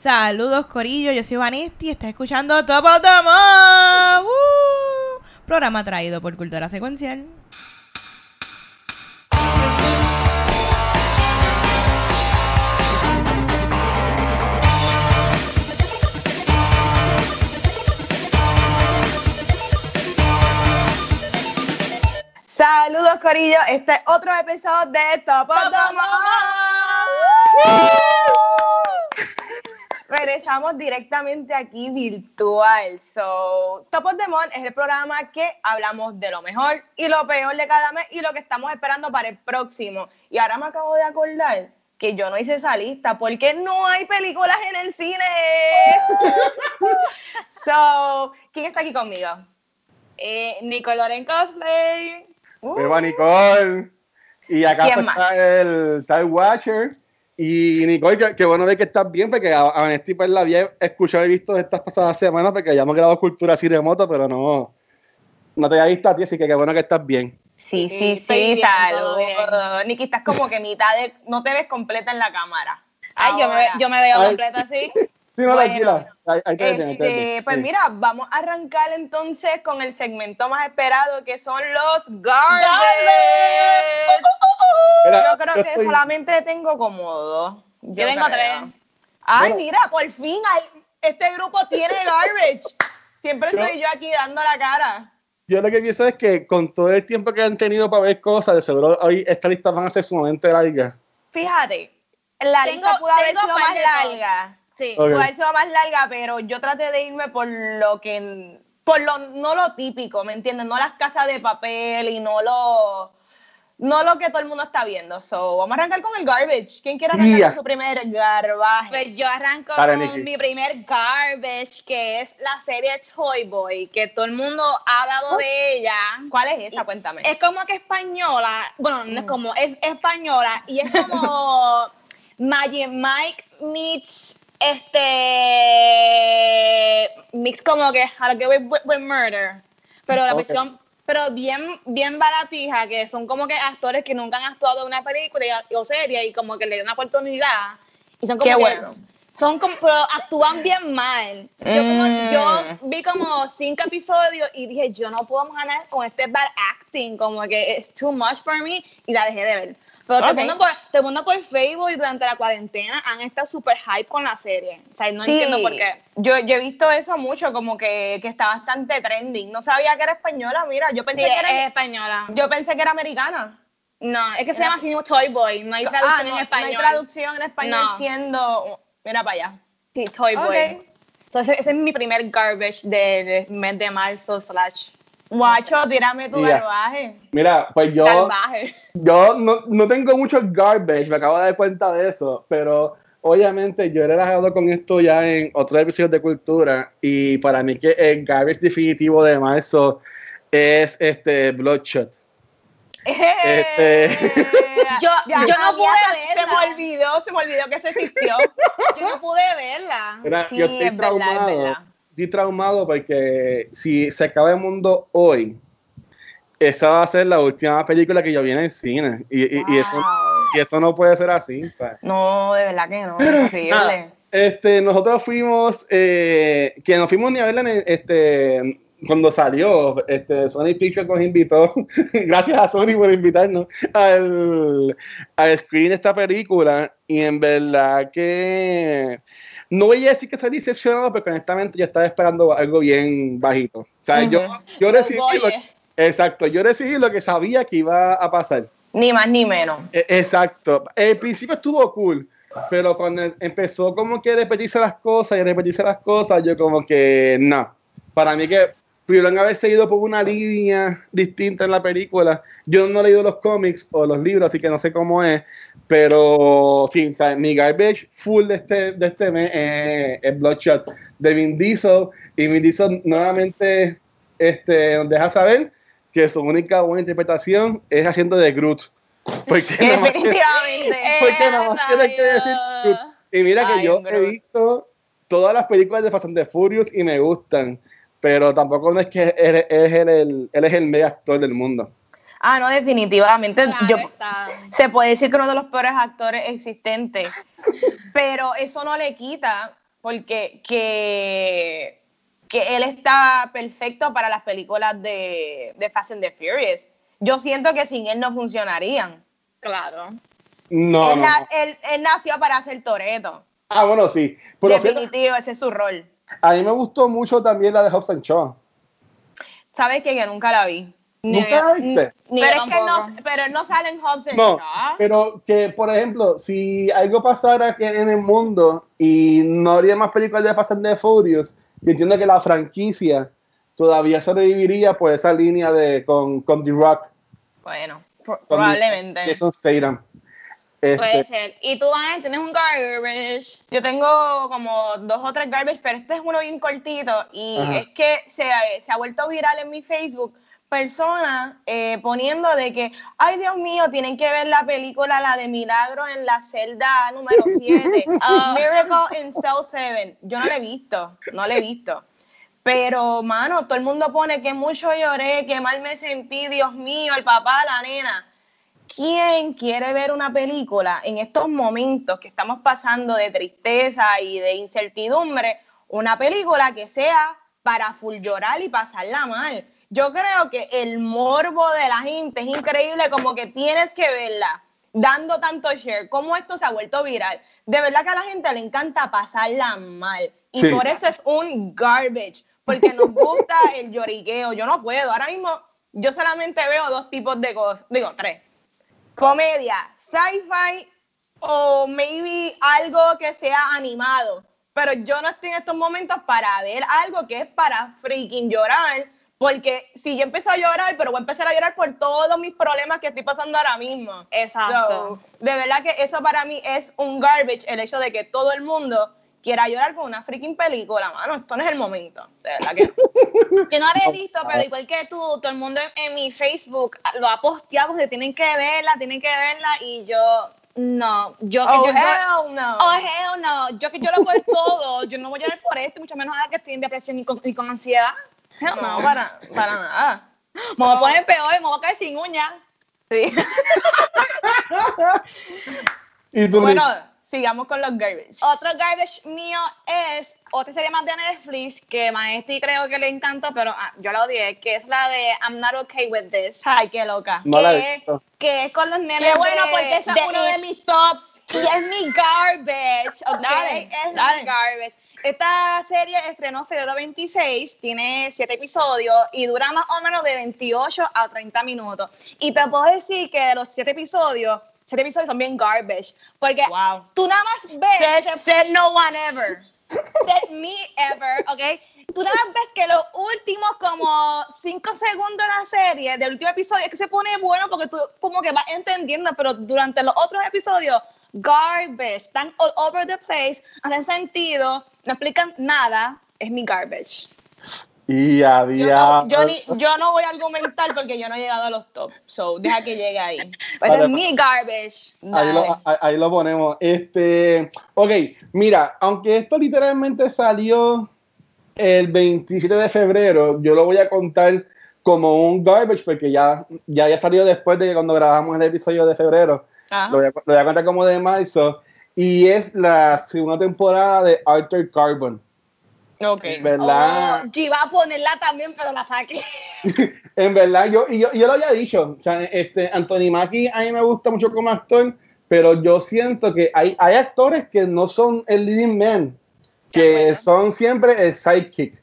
Saludos, Corillo. Yo soy Vanesti y estás escuchando Top of the Month. ¡Woo! Programa traído por Cultura Secuencial. Saludos, Corillo. Este es otro episodio de Top of the Month. Regresamos directamente aquí virtual. So, Top of the Month es el programa que hablamos de lo mejor y lo peor de cada mes y lo que estamos esperando para el próximo. Y ahora me acabo de acordar que yo no hice esa lista porque no hay películas en el cine. so, ¿quién está aquí conmigo? Eh, Nicole en Cosplay. Uh, Eva Nicole. Y acá ¿Quién pues, está el Time Watcher. Y Nicole, qué, qué bueno ver que estás bien, porque a, a Vanesti pues, la había escuchado y visto estas pasadas semanas, porque ya hemos grabado cultura así de moto, pero no, no te había visto a ti, así que qué bueno que estás bien. Sí, Sí, sí, estoy sí, bien, saludos. Niki, estás como que mitad de. No te ves completa en la cámara. Ay, yo me, yo me veo Ay. completa así. Sí, no, Bueno, tranquila. Ahí, ahí te ven, ahí te ven. Este, pues Sí. mira, vamos a arrancar entonces con el segmento más esperado que son los garbage. Mira, Yo creo yo que estoy- solamente tengo como dos. Yo tengo creo. tres. Ay, Bueno. mira, por fin hay- este grupo tiene garbage. Siempre soy yo aquí dando la cara. Yo lo que pienso es que con todo el tiempo que han tenido para ver cosas, de seguro hoy esta lista van a ser sumamente largas. Fíjate, la Tengo- lista pudo haber sido más larga. Sí. Ok. pudo haber sido más larga, pero yo traté de irme por lo que, por lo, no lo típico, ¿me entiendes? No las casas de papel y no lo, no lo que todo el mundo está viendo. So, vamos a arrancar con el garbage. ¿Quién quiere arrancar Yeah. con su primer garbaje? Pues yo arranco Dale, con Nikki. mi primer garbage, que es la serie Toy Boy, que todo el mundo ha hablado de ella. ¿Cuál es esa? Cuéntame. Es como que española, bueno, no es Mm. como, es española y es como Magic Mike meets este mix como que to Get Away with, with Murder, pero la versión pero bien bien baratija que son como que actores que nunca han actuado en una película o serie y como que le dan una oportunidad y son como Qué que- bueno. son como pero actúan bien mal. Yo, como, Mm. yo vi como cinco episodios y dije, yo no puedo ganar con este bad acting, como que es too much for me y la dejé de ver. Pero todo, Ok. el mundo por, todo el mundo por Facebook y durante la cuarentena han estado súper hype con la serie. O sea, no Sí, entiendo por qué. Yo, yo he visto eso mucho, como que, que está bastante trending. No sabía que era española, mira, yo pensé Sí, que era, es española. yo pensé que era americana. No, es que se Era- llama así Toy Boy, no hay traducción Ah, no, en no español. hay traducción en español No. siendo. Mira para allá. Sí, Toy Boy. Entonces, ese es mi primer garbage del mes de marzo slash Guacho, tírame tu Ya. garbaje. Mira, pues yo, yo no, no tengo mucho garbage, me acabo de dar cuenta de eso, pero obviamente yo he relajado con esto ya en otros episodios de cultura y para mí que el garbage definitivo de marzo es este Bloodshot. Este- Yo- Ya, yo no pude Se verla. me olvidó, se me olvidó que eso existió. Yo no pude verla. Sí, yo estoy es verdad, es verdad. Estoy traumado porque si se acaba el mundo hoy, esa va a ser la última película que yo vi en el cine. Y, y- y eso, y eso no puede ser así. ¿sabes? No, de verdad que no, es horrible. este, nosotros fuimos, eh, que no fuimos ni a verla en el- este, cuando salió, este, Sony Pictures nos invitó, gracias a Sony por invitarnos al, al screen esta película y en verdad que no voy a decir que salí decepcionado porque honestamente yo estaba esperando algo bien bajito. O sea, yo, yo recibí lo, exacto, yo recibí lo que sabía que iba a pasar. Ni más ni menos. E- Exacto. El principio estuvo cool, pero cuando em- empezó como que repetirse las cosas y repetirse las cosas, yo como que no. Para mí que pudieron haber seguido por una línea distinta en la película. Yo no he leído los cómics o los libros, así que no sé cómo es, pero sí, o sea, mi garbage full de este, de este mes es, es Bloodshot de Vin Diesel y Vin Diesel nuevamente este, nos deja saber que su única buena interpretación es haciendo de Groot. Porque nada más que- Definitivamente. porque nada más tiene que decir Groot. Y mira que Ay, yo he visto todas las películas de Fast and the Furious y me gustan, pero tampoco no es que él, él es el, el- él es el mega actor del mundo. Ah, no, definitivamente. Claro yo, se puede decir que uno de los peores actores existentes. pero eso no le quita porque que, que él está perfecto para las películas de, de Fast and the Furious. Yo siento que sin él no funcionarían. Claro. No, él, no, na- no. él- él nació para hacer Toreto. Ah, bueno, sí. Pero fíjate, Definitivo, ese es su rol. A mí me gustó mucho también la de Hobbs and Shaw. ¿Sabes qué? Que nunca la vi. Ni ¿Nunca la viste? Ni pero, es que no, pero no sale en Hobbs and No, Shaw. pero que, por ejemplo, si algo pasara que en el mundo y no habría más películas de Fast and the Furious, yo entiendo que la franquicia todavía sobreviviría por esa línea de con, con The Rock. Bueno, pro- con probablemente. Jason Statham. Este, Puede ser. Y tú, tienes un garbage. Yo tengo como dos o tres garbage, pero este es uno bien cortito y Ajá. es que se, se ha vuelto viral en mi Facebook personas eh, poniendo de que, ay Dios mío, tienen que ver la película, la de Milagro en la celda número 7, Ah. Miracle in Cell 7. Yo no la he visto, no la he visto. Pero, mano, todo el mundo pone que mucho lloré, que mal me sentí, Dios mío, el papá, la nena. ¿Quién quiere ver una película en estos momentos que estamos pasando de tristeza y de incertidumbre? Una película que sea para full llorar y pasarla mal. Yo creo que el morbo de la gente es increíble, como que tienes que verla, dando tanto share, como esto se ha vuelto viral. De verdad que a la gente le encanta pasarla mal. Y Sí. por eso es un garbage, porque nos gusta el lloriqueo. Yo no puedo. Ahora mismo yo solamente veo dos tipos de cosas, digo tres comedia, sci-fi o maybe algo que sea animado. Pero yo no estoy en estos momentos para ver algo que es para freaking llorar. Porque si yo empiezo a llorar, pero voy a empezar a llorar por todos mis problemas que estoy pasando ahora mismo. Exacto. So, de verdad que eso para mí es un garbage, el hecho de que todo el mundo quiera llorar con una freaking película, mano. Esto no es el momento. De verdad que no. Yo no la he visto, pero igual que tú, todo el mundo en, mi Facebook lo ha posteado porque tienen que verla, tienen que verla y yo no, yo que Oh, yo hell no. Oh, hell no, yo que yo lo por todo, yo no voy a llorar por esto, mucho menos ahora que estoy en depresión y con, y con ansiedad. Hell no, no, para, para nada. me voy a poner peor, me voy a caer sin uñas. Sí. y tú, Bueno, sigamos con los garbage. Otro garbage mío es otra serie más de Netflix que Maestri creo que le encantó, pero ah, yo la odié, que es la de I'm Not Okay With This. Ay, qué loca. No que, que es con los nenes Qué bueno, de, porque ese es uno de mis tops. Y es mi garbage, ¿ok? Dale, es dale. mi garbage. Esta serie estrenó febrero 26, tiene 7 episodios y dura más o menos de 28 a 30 minutos. Y te puedo decir que de los 7 episodios, 7 episodios son bien garbage. Porque Wow. tú nada más ves, Said, said no one ever. said me ever, ¿ok? Tú nada más ves que los últimos como 5 segundos de la serie, del último episodio, es que se pone bueno porque tú como que vas entendiendo, pero durante los otros episodios, garbage, están all over the place, hacen sentido, no explican nada, es mi garbage. Y a Yo no, yo, ni- yo no voy a argumentar porque yo no he llegado a los tops. So, deja que llegue ahí. Pues Vale, es mi garbage. Ahí lo, ahí- ahí lo ponemos. Este, ok, mira, aunque esto literalmente salió el 27 de febrero, yo lo voy a contar como un garbage porque ya, ya había salido después de cuando grabamos el episodio de febrero. Lo voy, a, lo voy a contar como de marzo. Y es la segunda temporada de Arthur Carbon. Ok. En verdad, Oh, yo iba a ponerla también, pero la saqué. en verdad, yo, y yo, yo lo había dicho. O sea, este, Anthony Mackie a mí me gusta mucho como actor, pero yo siento que hay, hay actores que no son el leading man, que son siempre el sidekick.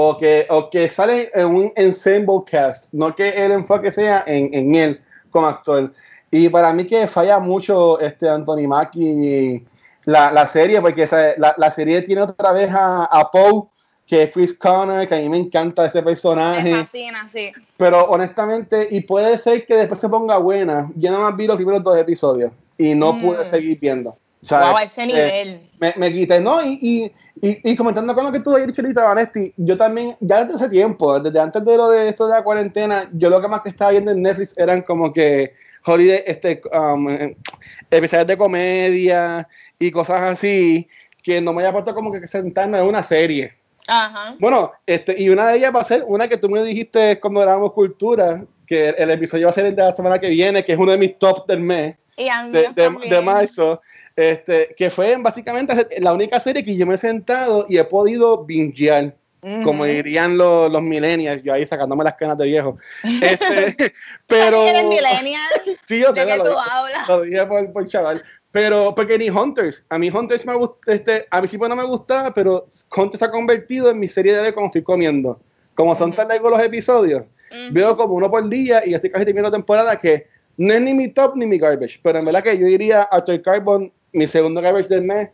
O que, o que sale en un ensemble cast, no que el enfoque sea en, en él como actor. Y para mí que falla mucho este Anthony Mackie la, la serie, porque esa- la, la serie tiene otra vez a, a Poe, que es Chris Connor, que a mí me encanta ese personaje. Me fascina, sí. Pero honestamente, y puede ser que después se ponga buena, yo nada más vi los primeros dos episodios y no Mm. pude seguir viendo. O sea, Wow, a ese eh, nivel. me, me quité, ¿no? Y, y, y, y comentando con lo que tú habías dicho ahorita, Vanesti, yo también, ya desde hace tiempo, desde antes de lo de esto de la cuarentena, yo lo que más que estaba viendo en Netflix eran como que holiday, este, um, eh, episodios de comedia y cosas así, que no me había puesto como que sentarme en una serie. Ajá. Bueno, este, y una de ellas va a ser una que tú me dijiste cuando grabamos Cultura, que el, el episodio va a ser el de la semana que viene, que es uno de mis tops del mes, Y de, de, de marzo, este, que fue básicamente la única serie que yo me he sentado y he podido bingear, como dirían los, los millennials, yo ahí sacándome las canas de viejo. Este, pero, Eres millennial. sí, yo sé, ¿De qué lo tú hablas? lo dije por, por chaval. Pero, porque ni Hunters, a mí Hunters me gusta, este, a mí sí no me gustaba, pero Hunters se ha convertido en mi serie de cuando estoy comiendo. Como son tan largos los episodios, Ujú. veo como uno por día y estoy casi terminando temporada que no es ni mi top ni mi garbage, pero en verdad que yo diría After Carbon, mi segundo garbage del mes,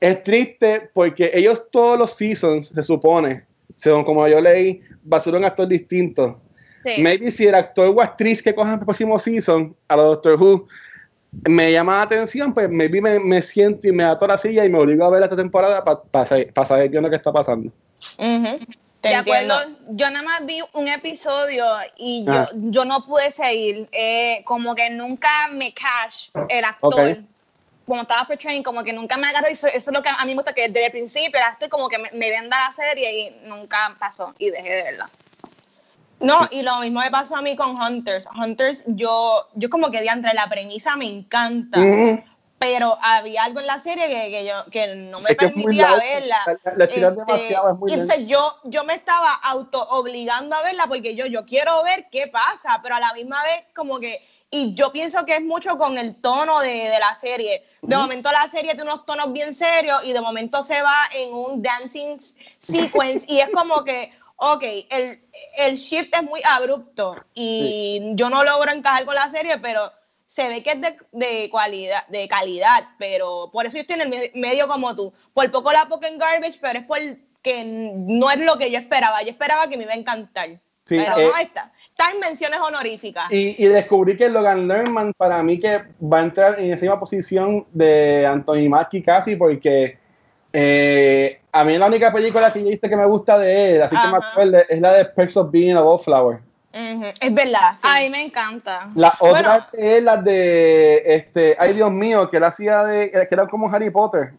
es triste porque ellos todos los seasons, se supone, según como yo leí, va a ser un actor distinto. Sí. Maybe si el actor o actriz que cojan el próximo season a la Doctor Who me llama la atención, pues maybe me, me siento y me ato a la silla y me obligo a ver esta temporada para saber qué es lo que está pasando. Te De entiendo. acuerdo, yo nada más vi un episodio y yo, Ah. yo no pude seguir, eh, como que nunca me cash el actor. Como estaba portraying, como que nunca me agarró y eso, eso es lo que a mí me gusta, que desde el principio actor como que me, me venda la serie y nunca pasó y dejé de verla. No, y lo mismo me pasó a mí con Hunters. Hunters, yo, yo como que de entre la premisa me encanta, Ujú. pero había algo en la serie que, que yo que no me Es permitía verla. la- la Este, demasiado, es muy y entonces yo, yo me estaba auto obligando a verla porque yo, yo quiero ver qué pasa, pero a la misma vez como que, y yo pienso que es mucho con el tono de, de la serie. De momento la serie tiene unos tonos bien serios y de momento se va en un dancing sequence y es como que, ok, el, el shift es muy abrupto y yo no logro encajar con la serie, pero se ve que es de, de cualidad, de calidad, pero por eso yo estoy en el me- medio como tú. Por poco la poco en garbage, pero es porque no es lo que yo esperaba. Yo esperaba que me iba a encantar. Sí, pero eh, no está. Está en menciones honoríficas. Y, y descubrí que Logan Lerman para mí que va a entrar en esa misma posición de Anthony Mackie casi porque eh, a mí la única película que yo viste que me gusta de él, así que me acuerdo, es la de Perks of Being a Wallflower. Es verdad. sí. A mí me encanta. La otra Bueno. es la de, este, ay Dios mío, que él hacía de, que era como Harry Potter.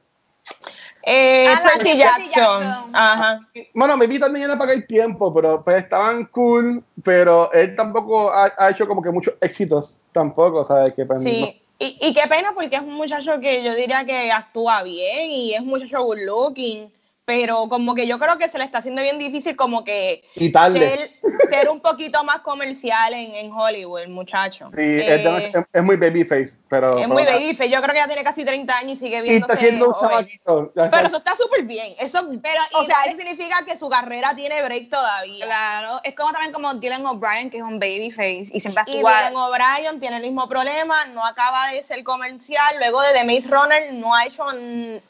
Eh, Ah, Percy Jackson. Jackson. Ajá. Bueno, me vi también era para el tiempo, pero pues estaban cool, pero él tampoco ha, ha hecho como que muchos éxitos, tampoco, ¿sabes? Que, pues, no- Sí. Y, y qué pena porque es un muchacho que yo diría que actúa bien y es un muchacho good looking, pero como que yo creo que se le está haciendo bien difícil como que Y tarde. ser, ser un poquito más comercial en, en Hollywood, el muchacho. Sí, Eh, es, es- es muy babyface, pero... es muy babyface. Yo creo que ya tiene casi 30 años y sigue Y viéndose está siendo un chamaquito. Pero eso está súper bien. Eso, Pero, o y sea, eso significa que su carrera tiene break todavía. Claro, es como también como Dylan O'Brien, que es un babyface y siempre Y actúa. Dylan O'Brien tiene el mismo problema, no acaba de ser comercial, luego de The Maze Runner no ha hecho,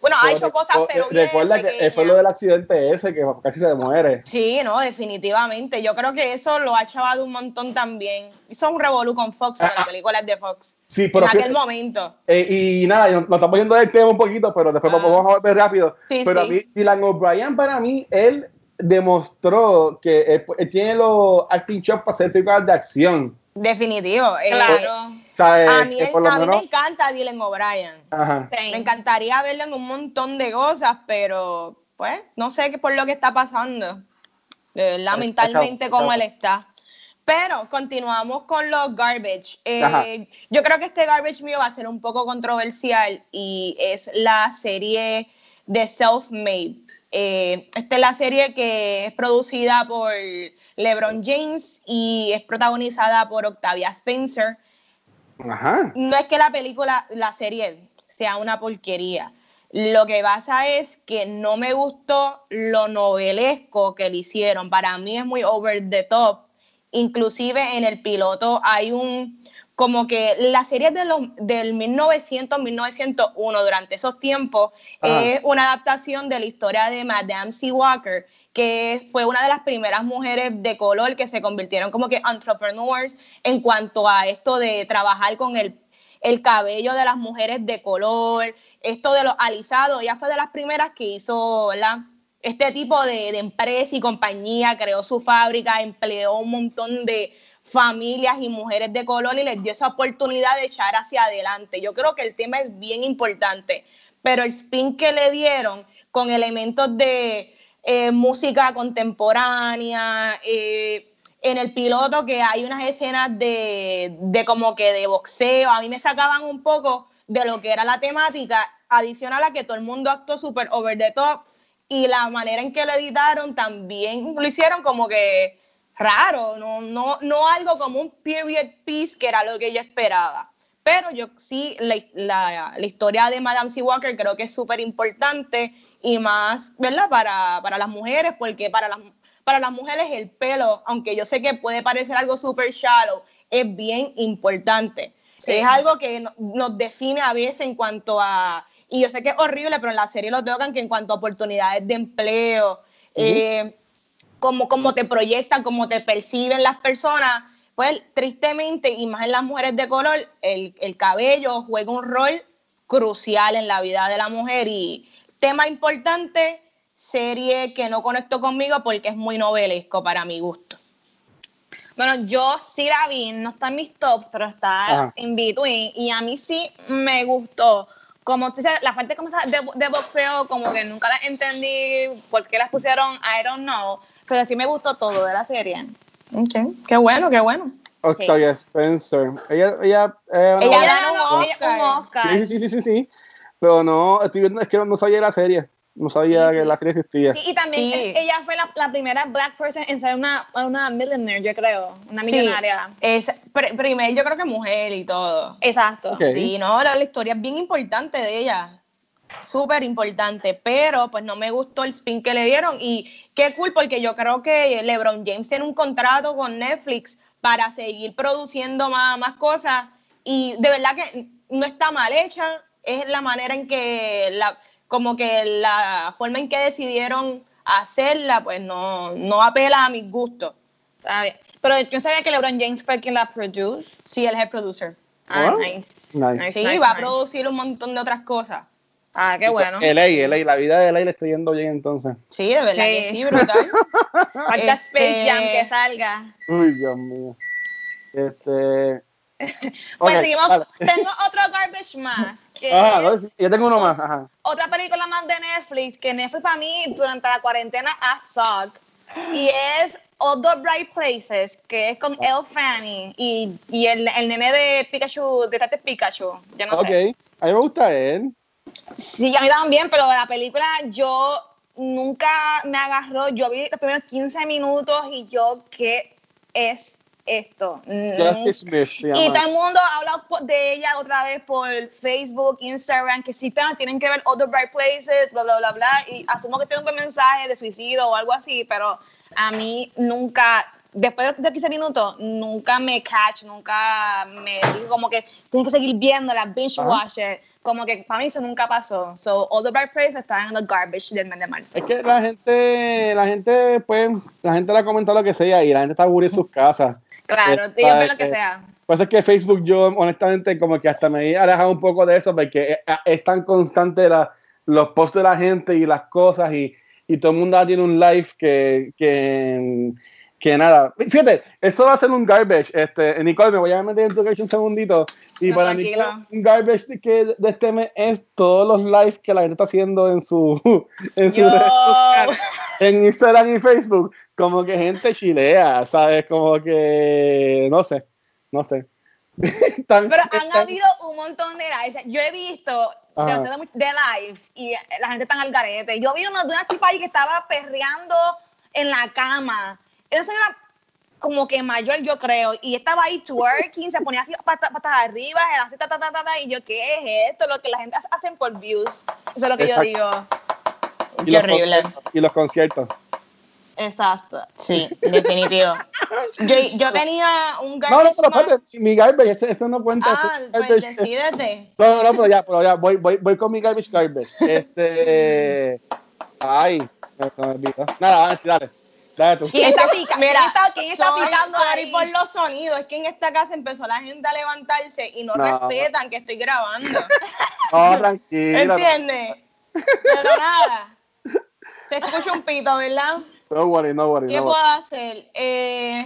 bueno, ha hecho cosas, pero bien Recuerda que fue lo del accidente ese, que casi se muere. Sí, no, definitivamente. Yo creo que eso lo ha chavado un montón también. Hizo un revolú con Fox, porque Ah, la película es de Fox. Sí, En pero aquel fíjate- momento. Eh, y nada, nos estamos yendo del tema un poquito, pero después Ah. vamos a volver rápido. Sí, pero sí. a mí, Dylan O'Brien, para mí, él demostró que él, él tiene los acting chops para hacer películas de acción. Definitivo. Eh, Claro. ¿sabes? A mí, Que él- por lo a mí me encanta Dylan O'Brien. Me encantaría verlo en un montón de cosas, pero pues no sé qué por lo que está pasando. Mentalmente chavo, cómo chavo. él está. Pero continuamos con los garbage. Eh, yo creo que este garbage mío va a ser un poco controversial y es la serie de Self-Made. Eh, esta es la serie que es producida por LeBron James y es protagonizada por Octavia Spencer Ajá. no es que la película, la serie sea una porquería. Lo que pasa es que no me gustó lo novelesco que le hicieron. Para mí es muy over the top. Inclusive en el piloto hay un, como que la serie de los, del 1900-1901, durante esos tiempos, es una adaptación de la historia de Madame C. Walker, que fue una de las primeras mujeres de color que se convirtieron como que entrepreneurs en cuanto a esto de trabajar con el, el cabello de las mujeres de color, esto de los alisados. Ella fue de las primeras que hizo ¿verdad? este tipo de, empresa y compañía, creó su fábrica, empleó un montón de familias y mujeres de color y les dio esa oportunidad de echar hacia adelante. Yo creo que el tema es bien importante, pero el spin que le dieron con elementos de eh, música contemporánea, eh, en el piloto que hay unas escenas de, de como que de boxeo, a mí me sacaban un poco de lo que era la temática, adicional a que todo el mundo actuó súper over the top y la manera en que lo editaron también lo hicieron como que raro, no, no, no algo como un period piece que era lo que yo esperaba. Pero yo sí, la, la, historia de Madame C. Walker creo que es súper importante y más, ¿verdad? Para, para las mujeres, porque para las, para las mujeres el pelo, aunque yo sé que puede parecer algo súper shallow, es bien importante. Sí. Es algo que no- nos define a veces en cuanto a, y yo sé que es horrible, pero en la serie lo tocan, que en cuanto a oportunidades de empleo, eh, cómo, cómo te proyectan, cómo te perciben las personas, pues tristemente, y más en las mujeres de color, el, el cabello juega un rol crucial en la vida de la mujer y tema importante, serie que no conectó conmigo porque es muy novelesco para mi gusto. Bueno, yo sí la vi, no está en mis tops, pero está in between. Y a mí sí me gustó. Como tú dices, la parte como de, de boxeo, como que nunca la entendí por qué las pusieron, I don't know. Pero sí me gustó todo de la serie. Qué bueno, qué bueno. Octavia Spencer. Ella, ella, eh, Ella no- ganó un ella- Oscar. un Oscar. Sí, sí, sí, sí, sí. Pero no, estoy viendo, es que no, no sabía la serie. No sabía Sí, que sí. la serie existía. Sí, y también Sí. eh, ella fue la, la primera black person en ser una, una millionaire, yo creo. Una millonaria. Es, pr- primero yo creo que mujer y todo. Exacto. Ok. Sí, no, la, la historia es bien importante de ella. Súper importante, pero pues no me gustó el spin que le dieron y qué cool porque yo creo que LeBron James tiene un contrato con Netflix para seguir produciendo más, más cosas y de verdad que no está mal hecha, es la manera en que la como que la forma en que decidieron hacerla pues no, no apela a mis gustos. Pero yo sabía que LeBron James fue quien la produce. Sí, él es el producer. Ah, Oh. nice. Nice. Sí, nice, va a producir un montón de otras cosas. Ah, qué bueno. LA, LA, la vida de LA le está yendo bien entonces. Sí, de verdad Sí. que sí, brutal. Falta Este- Space Jam que salga. Uy, Dios mío. Este. Pues seguimos. dale. Tengo otro garbage más. Que Ajá, es yo tengo uno más. Ajá. otra película más de Netflix. Que Netflix para mí durante la cuarentena ha suck. Y es All the Bright Places, que es con Elle Fanning y, y el, el nene de Pikachu, de Tate Pikachu. Yo no ok, sé. a mí me gusta él. Sí, a mí también, pero la película yo nunca me agarró. Yo vi los primeros 15 minutos y yo, ¿qué es esto? Justice Smith se Y llama. todo el mundo habla po- de ella otra vez por Facebook, Instagram, que te- tienen que ver Other Bright Places, bla, bla, bla, bla. Y asumo que tiene un buen mensaje de suicidio o algo así, pero a mí nunca, después de 15 minutos, nunca me catch, nunca me dijo como que tienes que seguir viendo la binge watcher. Como que para mí eso nunca pasó. So, Other Bright Places está en el garbage del mes de marzo. Es que la gente, la gente, pues, la gente le ha comentado lo que sea y la gente está aburrida en sus casas. Claro, Está, ellos ven lo que eh, sea. Por eso es que Facebook, yo honestamente, como que hasta me he alejado un poco de eso, porque es, es tan constante la- los posts de la gente y las cosas, y, y todo el mundo tiene un live que, que, que nada. Fíjate, eso va a ser un garbage. Este, Nicole, me voy a meter en tu un segundito. Y No, para mí, tranquilo. un garbage de, que, de este mes es todos los lives que la gente está haciendo en su, en sociales en Instagram y Facebook, como que gente chilea, ¿sabes? Como que, no sé, no sé. Tan- Pero han tan- habido un montón de lives. Yo he visto Ajá. de live y la gente está al garete. Yo vi uno de una tipa ahí que estaba perreando en la cama. Esa señora como que mayor, yo creo, y estaba ahí twerking, se ponía así patas para arriba, era así, ta, ta, ta, ta, ta, y yo, ¿qué es esto? Lo que la gente hace- por views. Eso es lo que yo Exacto. digo. y Qué los horrible. Y los conciertos. Exacto. Sí, definitivo. Yo, yo tenía un No, no, garbage pero espérate, mi garbage, ese, ese no cuenta. Ah, es pues garbage. decídete. No, no, no, pero ya, pero ya, voy, voy, voy con mi garbage garbage. Este. Ay, me, me olvidó. Nada, dale, dale. Tú. ¿Quién está pica- Mira, quién está- quién está picando sorry ahí? por los sonidos. Es que en esta casa empezó la gente a levantarse y no, No. respetan que estoy grabando. No, tranquila. ¿Entiendes? Pero nada. Se escucha un pito, ¿verdad? No worry, no worry. ¿Qué No puedo worry. hacer? Eh,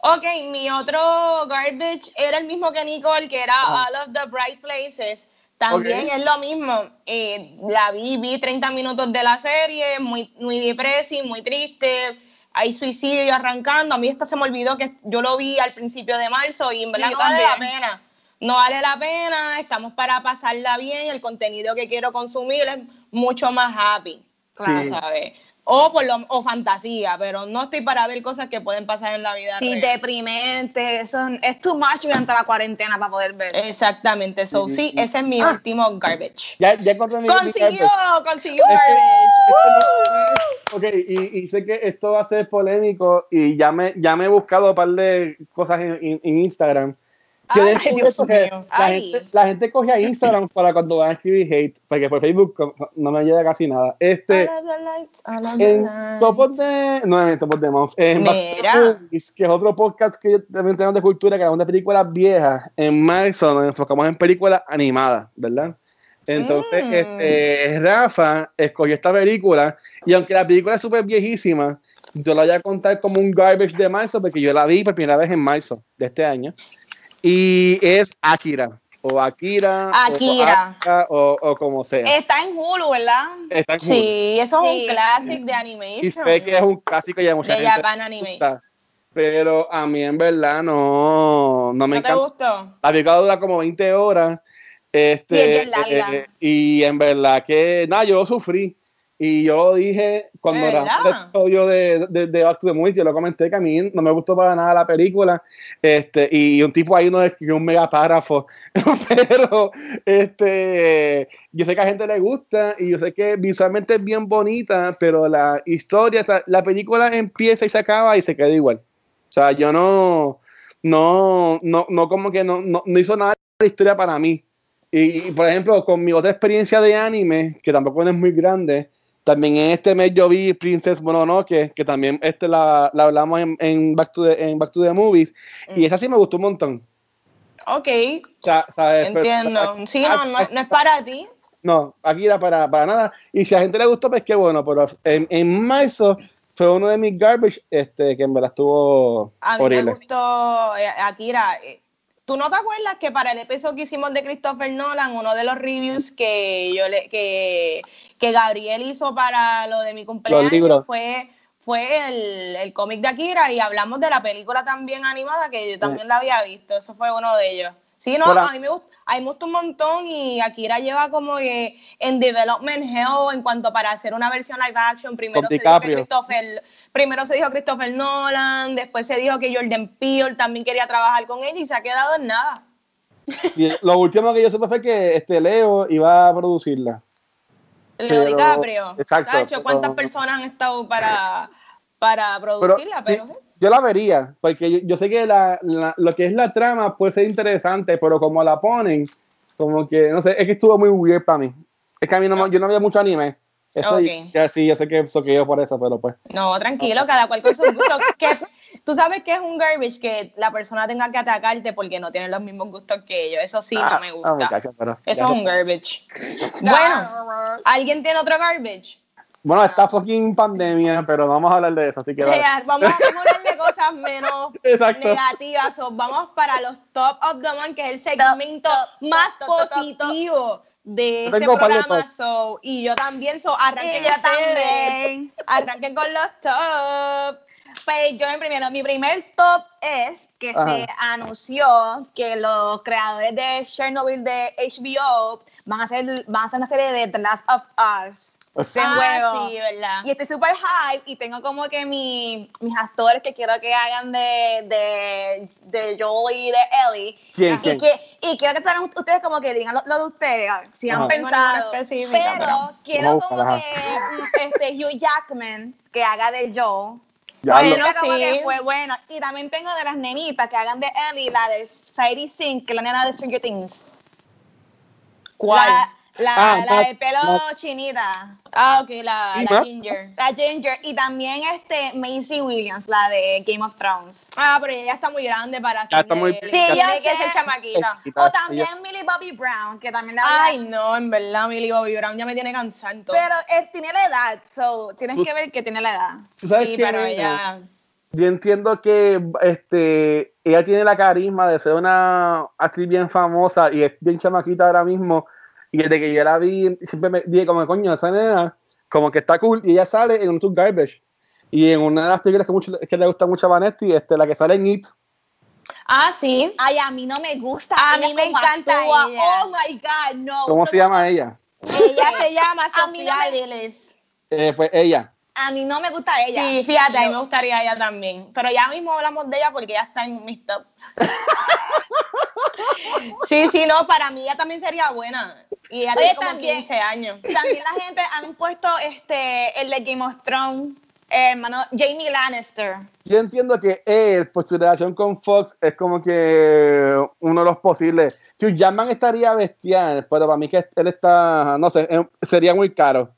ok, mi otro garbage era el mismo que Nicole, que era. All of the Bright Places. También es lo mismo. Eh, la vi, vi 30 minutos de la serie, muy, muy depresiva, muy triste. hay suicidio arrancando. A mí esta se me olvidó que yo lo vi al principio de marzo y en verdad Sí, no vale la pena. No vale la pena, estamos para pasarla bien, el contenido que quiero consumir es mucho más happy, Claro. ¿sabes? O, por lo, o fantasía, pero no estoy para ver cosas que pueden pasar en la vida Sí, real. deprimente, eso es too much durante la cuarentena para poder ver. Exactamente, so Sí, sí, sí. ese es mi Ah. último garbage. Ya, ya encontré mi mi Consiguió, garbage. consiguió Es que- garbage. Ok, y, y sé que esto va a ser polémico y ya me, ya me he buscado un par de cosas en, en- en Instagram. Ay, Dios mío. La, Ay. gente, la gente coge a Instagram para cuando van a escribir hate, porque por Facebook no me llega casi nada. Este, lights, en. Topos de. No, en Topos de Month. En que es otro podcast que yo también tengo de cultura, que hablamos de películas viejas. En marzo nos enfocamos en películas animadas, ¿verdad? Entonces, Mm. este, Rafa escogió esta película, y aunque la película es súper viejísima, yo la voy a contar como un garbage de marzo, porque yo la vi por primera vez en marzo de este año. Y es Akira. O Akira. Akira. O, Akira, o, o como sea. Está en Hulu, ¿verdad? Está en Hulu. Sí, eso es Sí. un clásico de animation. Y sé que es un clásico y a mucha de gente Animation. gusta, pero a mí en verdad no, no me ¿No te encanta. gustó? La película dura como 20 horas. Este, Sí, es bien larga. eh, y en verdad que, nada, yo sufrí. Y yo lo dije cuando ¿De grabamos el verdad? episodio de, de, de Back to the Movies, yo lo comenté que a mí no me gustó para nada la película. Este, y un tipo ahí nos escribió un mega párrafo. Pero este, yo sé que a gente le gusta y yo sé que visualmente es bien bonita, pero la historia, la película empieza y se acaba y se queda igual. O sea, yo no, no, no, no como que no, no, no hizo nada de la historia para mí. Y, y, por ejemplo, con mi otra experiencia de anime, que tampoco es muy grande, también en este mes yo vi Princess Mononoke, que también este la, la hablamos en, en Back to the, en Back to the Movies, y esa sí me gustó un montón. Ok, O sea, ¿sabes? Pero- entiendo. Sí, no, no, no es para ti. no, aquí era para, para nada. Y si a gente le gustó, pues qué bueno. Pero en, en marzo fue uno de mis garbage este, que en verdad estuvo A mí horrible. me gustó eh, Akira. ¿Tú no te acuerdas que para el episodio que hicimos de Christopher Nolan, uno de los reviews que yo le, que, que Gabriel hizo para lo de mi cumpleaños fue, fue el, el cómic de Akira y hablamos de la película también animada que yo también la había visto. Eso fue uno de ellos. Sí, no, a mí me gusta. Me gusta un montón y Akira lleva como que en development hell en cuanto para hacer una versión live action. Primero se dijo que. Christopher, primero se dijo Christopher Nolan, después se dijo que Jordan Peele también quería trabajar con él y se ha quedado en nada. Y lo último que yo supe fue que este Leo iba a producirla. Leo Pero- DiCaprio. exacto, ¿Cuántas pero- personas han estado para, para Pero, producirla? sí, Pero, sí. Yo la vería, porque yo, yo sé que la, la- lo que es la trama puede ser interesante, pero como la ponen, como que, no sé, es que estuvo muy weird para mí. Es que a mí no, me- yo no veía mucho anime. Eso, Ok. y- ya sí, yo sé que soqueo por eso, pero pues. No, tranquilo, cada cual con sus gustos. Que, Tú sabes que es un garbage que la persona tenga que atacarte porque no tiene los mismos gustos que ellos. Eso sí Ah, no me ah, gusta. pero- Eso es un garbage. Bueno, ¿alguien tiene otro garbage? Bueno, está fucking pandemia, pero no vamos a hablar de eso, así que vamos a hablar de cosas menos Exacto. negativas. So, vamos para los top of the month, que es el segmento top, más top, top, top, top. positivo de Yo este programa. top. So, y yo también, so, arranquen Y yo ustedes. también. Arranquen con los top. Pues yo en primero, mi primer top es que Ajá. se anunció que los creadores de Chernobyl de HBO van a hacer, van a hacer una serie de The Last of Us. De Ah, juego. sí, ¿verdad? Y estoy súper hype y tengo como que mi- mis actores que quiero que hagan de, de, de Joel y de Ellie. ¿Quién, y, quién? que, y quiero que tengan ustedes como que digan lo, lo de ustedes, si han pensado. Pero, pero- quiero como que este, Hugh Jackman que haga de Joel. Ya Bueno, sí. que fue bueno. Y también tengo de las nenitas que hagan de Ellie, la de Sadie Sink, que es la nena de Stranger Things. ¿Cuál? La, la, Ah, la Matt- de pelo chinita. Ah, ok, la, ¿Y la? Ginger. La Ginger. Y también este Macy Williams, la de Game of Thrones. Ah, pero ella está muy grande para ser. está muy- Sí, ya que sé. ser chamaquita. Quita- O también Millie Bobby Brown, que también la Ay, no, en verdad, Millie Bobby Brown ya me tiene cansado. Pero él tiene la edad, so tienes que ver que tiene la edad. ¿Tú sabes sí, pero ella. Yo entiendo que este, ella tiene la carisma de ser una actriz bien famosa y es bien chamaquita ahora mismo. Y desde que yo la vi, siempre me dije como, coño, esa nena, como que está cool. Y ella sale en un Tour Garbage. Y en una de las películas que, mucho, que le gusta mucho a Vanetti, este, la que sale en It, Ah, sí. Ay, a mí no me gusta. A mí me encanta actúa. ella. Oh my God, no. ¿cómo se llama ella? Ella se llama no Sofía me- Dillis. Eh, pues ella. A mí no me gusta ella. Sí, fíjate, a mí No. me gustaría ella también. Pero ya mismo hablamos de ella porque ella está en mis top. sí, sí, no, para mí ella también sería buena. Y ella Oye, tiene como también. 15 años. También la gente han puesto este el de Game of Thrones, eh, hermano Jamie Lannister. Yo entiendo que él, por su relación con Fox, es como que uno de los posibles. Hugh Jackman estaría bestial, pero para mí que él está, no sé, eh, sería muy caro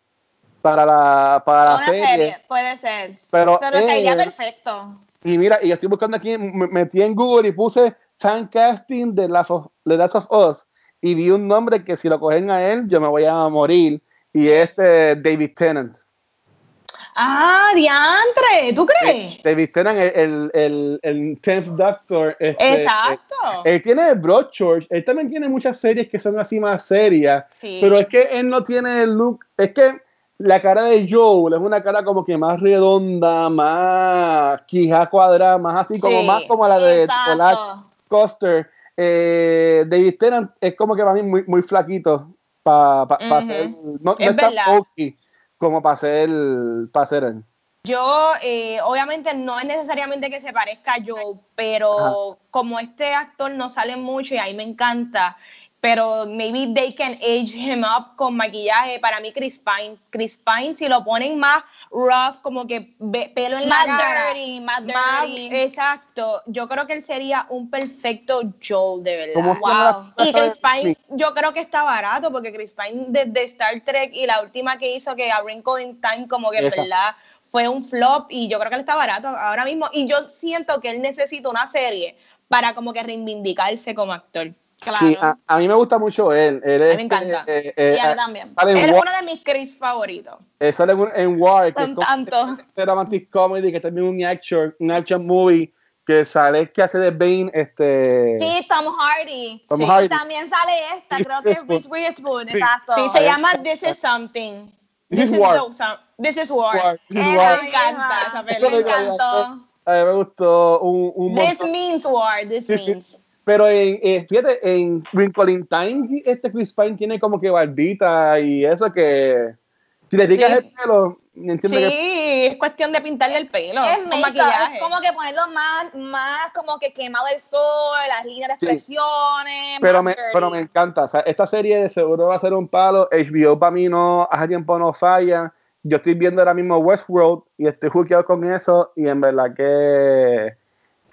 para la, para la serie. serie, puede ser. Pero, Pero caería él- perfecto. y mira, y yo estoy buscando aquí, me metí en Google y puse fan casting de Last of, The Last of Us y vi un nombre que si lo cogen a él, yo me voy a morir. Y es este David Tennant. Ah, diantre, ¿tú crees? David Tennant, el, el, el, el 10th Doctor. este, Exacto. Él tiene Broadchurch, él también tiene muchas series que son así más serias, Sí. pero es que él no tiene el look, es que la cara de Joel es una cara como que más redonda, más quija cuadrada, más así como Sí, más como la de Exacto. Coster. Eh, David Tennant es como que para mí muy, muy flaquito para pa, pa ser, no, no Es es tan bulky como para ser, para ser él. Yo, eh, obviamente, no es necesariamente que se parezca a Joe, pero como este actor no sale mucho y ahí me encanta, pero maybe they can age him up con maquillaje. Para mí, Chris Pine, Chris Pine, si lo ponen más rough, como que ve- pelo en Más la cara, dirty, más más- dirty. exacto. Yo creo que él sería un perfecto Joel, de verdad. ¿Cómo se llama Wow. la- Y Chris Pine, Sí. yo creo que está barato, porque Chris Pine desde Star Trek y la última que hizo, que a Wrinkle in Time, como que en Esa. verdad fue un flop, y yo creo que él está barato ahora mismo. Y yo siento que él necesita una serie para como que reivindicarse como actor. Claro. Sí, a, a mí me gusta mucho él. él A mí es, me encanta. eh, eh, Y a mí eh, también. Él es uno de mis Chris favoritos. Eh, sale en, en War, que es Con tanto. este romantic comedy, que es también un action, un action movie, que sale, que hace de Bane, este... Sí, Tom Hardy. Tom Sí, Hardy. También sale esta, creo que es. Reese Witherspoon, Sí. exacto. Sí, se llama. This is Something. This is War. This is War. War, This is War. Me encanta esa Me encantó. A mí me gustó un, un This montón. means war, this means. Pero en, eh, fíjate, en Wrinkle in Time, este Chris Pine tiene como que barbita y eso que... Si le picas Sí. el pelo, entiendo Sí, que... es cuestión de pintarle el pelo. Es con maquillaje. es como que ponerlo más, más como que quemado el sol, las líneas de Sí. expresiones. Pero más me, pero me encanta. O sea, esta serie de seguro va a ser un palo. HBO para mí no, hace tiempo no falla. Yo estoy viendo ahora mismo Westworld y estoy juqueado con eso. Y en verdad que,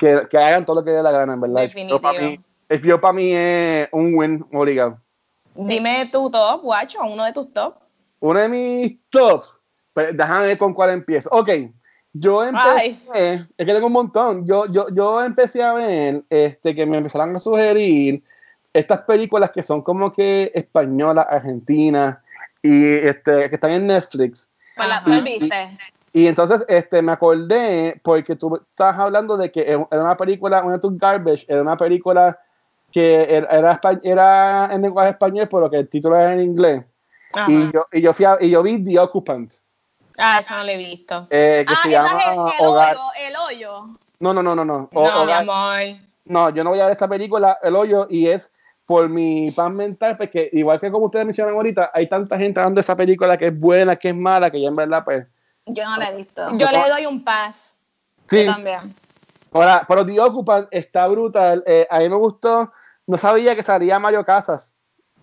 que, que hagan todo lo que dé la gana, en verdad. Definitivo. HBO para mí, HBO para mí es un win obligado. Dime tu top, guacho, uno de tus top. Uno de mis tops. Pues, déjame ver con cuál empiezo. Ok. Yo empecé, Ay. es que tengo un montón. Yo, yo, yo empecé a ver este, que me empezaron a sugerir estas películas que son como que españolas, argentinas y este, que están en Netflix. ¿cuál viste? Y entonces este, me acordé, porque tú estabas hablando de que era una película, una tu garbage, era una película que era, era, en lenguaje español, pero que el título era en inglés. Ajá. Y yo, y, yo fui a- y yo vi The Occupant, Ah, eso no lo he visto. eh, que Ah, se llama es el, el Hogar. hoyo, el hoyo. No, no, no, no, no. O- no, mi amor. No, yo no voy a ver esa película, El Hoyo, y es por mi pan mental, porque igual que como ustedes mencionan ahorita, hay tanta gente hablando de esa película que es buena, que es mala, que ya en verdad, pues. Yo no la he visto. Yo le doy un pass. Sí, Yo también. ahora, pero The Occupant está brutal. eh, a mí me gustó, no sabía que salía Mario Casas.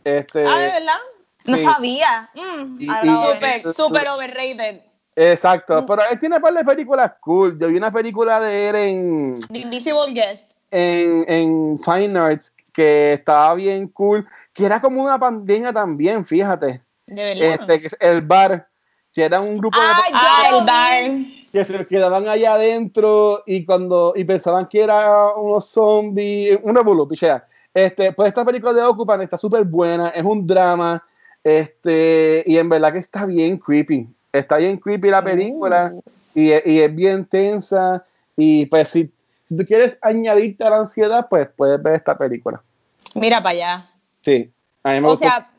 Este, Ah, ¿de verdad? No sabía. Mm, Y- ahora y- lo voy a ver. Súper, súper overrated. Exacto, pero él tiene un par de películas cool. Yo vi una película de él en, The Invisible Guest. en, en Fine Arts que estaba bien cool, que era como una pandemia también, fíjate. De verdad. Este, que es el bar, que era un grupo de Ay, ah, vi. bar. que se quedaban allá adentro y cuando y pensaban que era unos zombies, un revolú, pichea. Este, pues esta película de Occupant está súper buena, es un drama, este, y en verdad que está bien creepy. Está bien creepy la película y, y es bien tensa. Y pues si, si tú quieres añadirte a la ansiedad, pues puedes ver esta película. Mira para allá. Sí, a mí me O gustó. sea,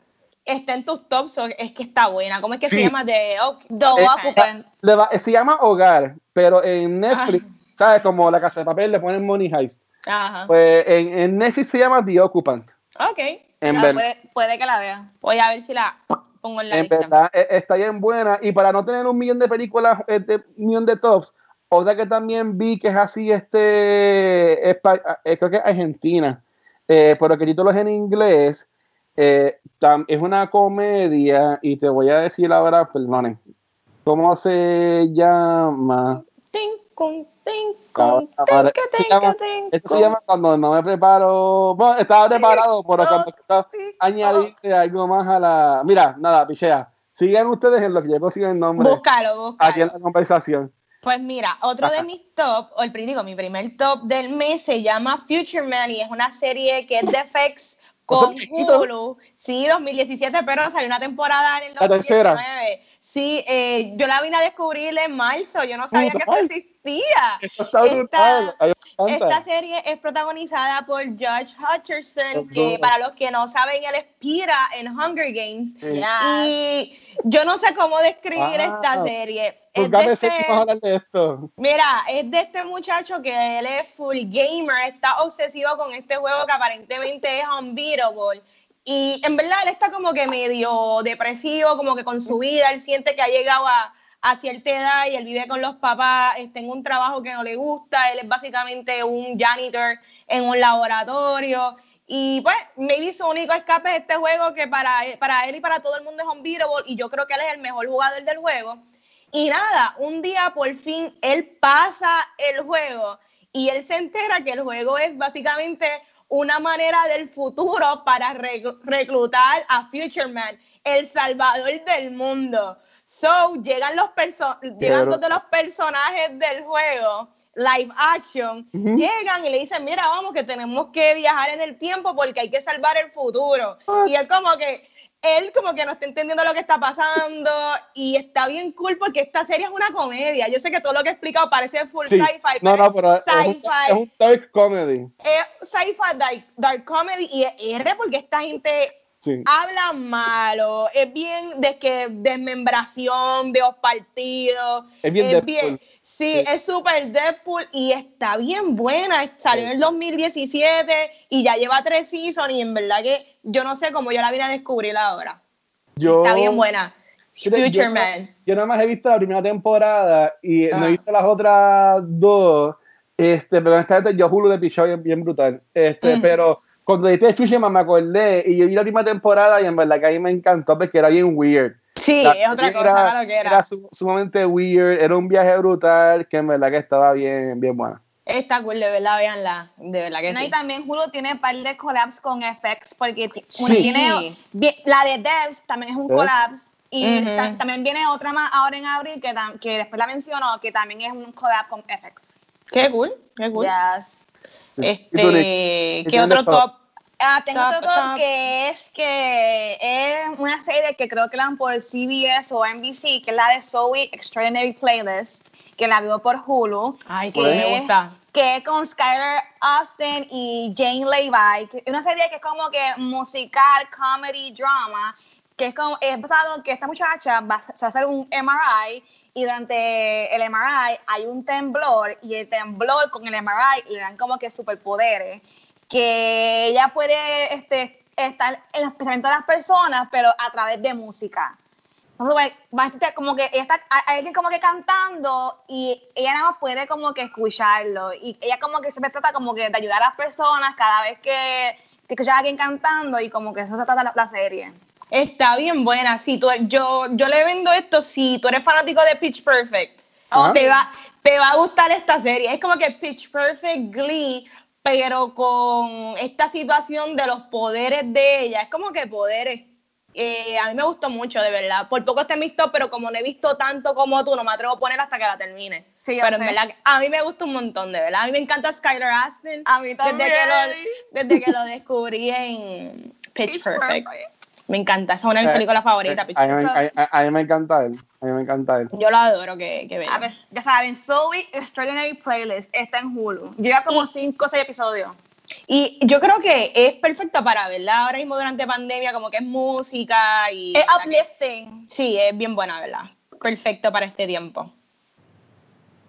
está en tus tops, es que está buena. ¿Cómo es que se llama? De The Eh, va- se llama Hogar, pero en Netflix, ¿sabes? Como la casa de papel le ponen Money Heist. Ajá. Pues en, en Netflix se llama The Occupant. Ok. En, Ah, puede, puede que la vea. Voy a ver si la pongo en la en lista. verdad eh, está bien buena. Y para no tener un millón de películas, eh, de, un millón de tops, otra que también vi que es así, este, espa- eh, creo que es Argentina, eh, pero que el título es en inglés. Eh, tam- es una comedia y te voy a decir ahora, perdonen, ¿cómo se llama? Tin, con, tin, Ahora- con, ahora- tin, se tin, llama- tin, Esto se llama cuando no me preparo. Bueno, estaba preparado, pero cuando quiero añadirle algo más a la. Mira, nada, pichea. Sigan ustedes en lo que yo consigo el nombre Búscalo, aquí en búscalo. la conversación. Pues mira, otro Ajá. de mis top, o el digo, mi primer top del mes se llama Future Man y es una serie que es de FX sea, con. Hulu. Sí, 2017, pero salió una temporada en el La tercera. 2019. Sí, eh, yo la vine a descubrir en marzo, yo no sabía que esto existía. Esto está Esta- serie es protagonizada por Judge Hutcherson, que para los que no saben, él es Pira en Hunger Games. Sí. Y yo no sé cómo describir Ah. esta serie. Es de este- de esto. Mira, es de este muchacho que él es full gamer, está obsesivo con este juego que aparentemente es unbeatable. Y en verdad él está como que medio depresivo, como que con su vida, él siente que ha llegado a, a cierta edad y él vive con los papás, está en un trabajo que no le gusta, él es básicamente un janitor en un laboratorio. Y pues, maybe su único escape es este juego que para, para él y para todo el mundo es unbeatable y yo creo que él es el mejor jugador del juego. Y nada, un día por fin él pasa el juego y él se entera que el juego es básicamente una manera del futuro para re- reclutar a Future Man, el salvador del mundo. So, llegan, los llegan bro- dos de los personajes del juego, live action, llegan y le dicen, mira, vamos, que tenemos que viajar en el tiempo porque hay que salvar el futuro. What? Y él como que, él como que no está entendiendo lo que está pasando y está bien cool porque esta serie es una comedia. Yo sé que todo lo que he explicado parece full Sí. sci-fi, No, pero no, pero es es un, sci-fi, es un dark comedy. es sci-fi dark, dark comedy y es R porque esta gente Sí. habla malo, es bien de que desmembración de los partidos, Es bien es Deadpool. sí, Sí. es súper Deadpool y está bien buena, salió en el 2017 y ya lleva tres seasons y en verdad que yo no sé cómo yo la vine a descubrir ahora, Yo, está bien buena, Future yo- Man. Yo nada más he visto la primera temporada y no Ah. he visto las otras dos. Este, pero esta vez yo Hulu le pichó bien, bien brutal. Este, Ujú. pero cuando diste Chuchema me acordé y yo vi la primera temporada y en verdad que a mí me encantó porque era bien weird. Sí, La es otra cosa, claro que era. Era su- sumamente weird, era un viaje brutal que en verdad que estaba bien, bien buena. Está cool, de verdad, véanla, de verdad que No, sí. y también Hulu tiene un par de collabs con FX, porque Sí. una tiene, la de Devs también es un ¿Ves? collabs, y Ujú. ta- también viene otra más ahora en abril, que, tam- que después la menciono, que también es un collab con FX. Qué cool, qué cool. Yes. Este. ¿qué otro top? Ah, tengo Top, otro top que es que es una serie que creo que la dan por CBS o NBC, que es la de Zoe Extraordinary Playlist, que la veo por Hulu. Ay, sí, que me es- gusta. Que es con Skyler Austin y Jane Levi. que es una serie que es como que musical, comedy, drama, que es como, es basado que esta muchacha va, se va a hacer un MRI y durante el MRI hay un temblor y el temblor con el MRI le dan como que superpoderes que ella puede este, estar en los pensamientos de las personas, pero a través de música. Entonces, va- va a estar como que ella está, hay alguien como que cantando y ella nada más puede como que escucharlo. Y ella como que siempre trata como que de ayudar a las personas cada vez que, que escucha a alguien cantando y como que eso se trata la, la serie. Está bien buena. Si tú, yo, yo le vendo esto, si tú eres fanático de Pitch Perfect, Ajá. te, va, te va a gustar esta serie. Es como que Pitch Perfect Glee, pero con esta situación de los poderes de ella. Es como que poderes. Eh, a mí me gustó mucho, de verdad. Por poco está en mis top, pero como no he visto tanto como tú, no me atrevo a poner hasta que la termine. Sí, pero en sé. verdad, que a mí me gusta un montón, de verdad. A mí me encanta Skylar Astin. A mí Desde también. que lo, desde que lo descubrí en Pitch, Pitch Perfect. Perfect. Me encanta, esa es una de mis Eh, películas favoritas. A mí, a- a- mí me encanta él. A mí me encanta él. Yo lo adoro, que, que. A ver, ya saben, Zoe Extraordinary Playlist está en Hulu. Lleva como Y- 5 o 6 episodios. Y yo creo que es perfecta para verla ahora mismo durante pandemia, como que es música y... Es ¿verdad que- uplifting. Sí, es bien buena, ¿verdad? Perfecto para este tiempo.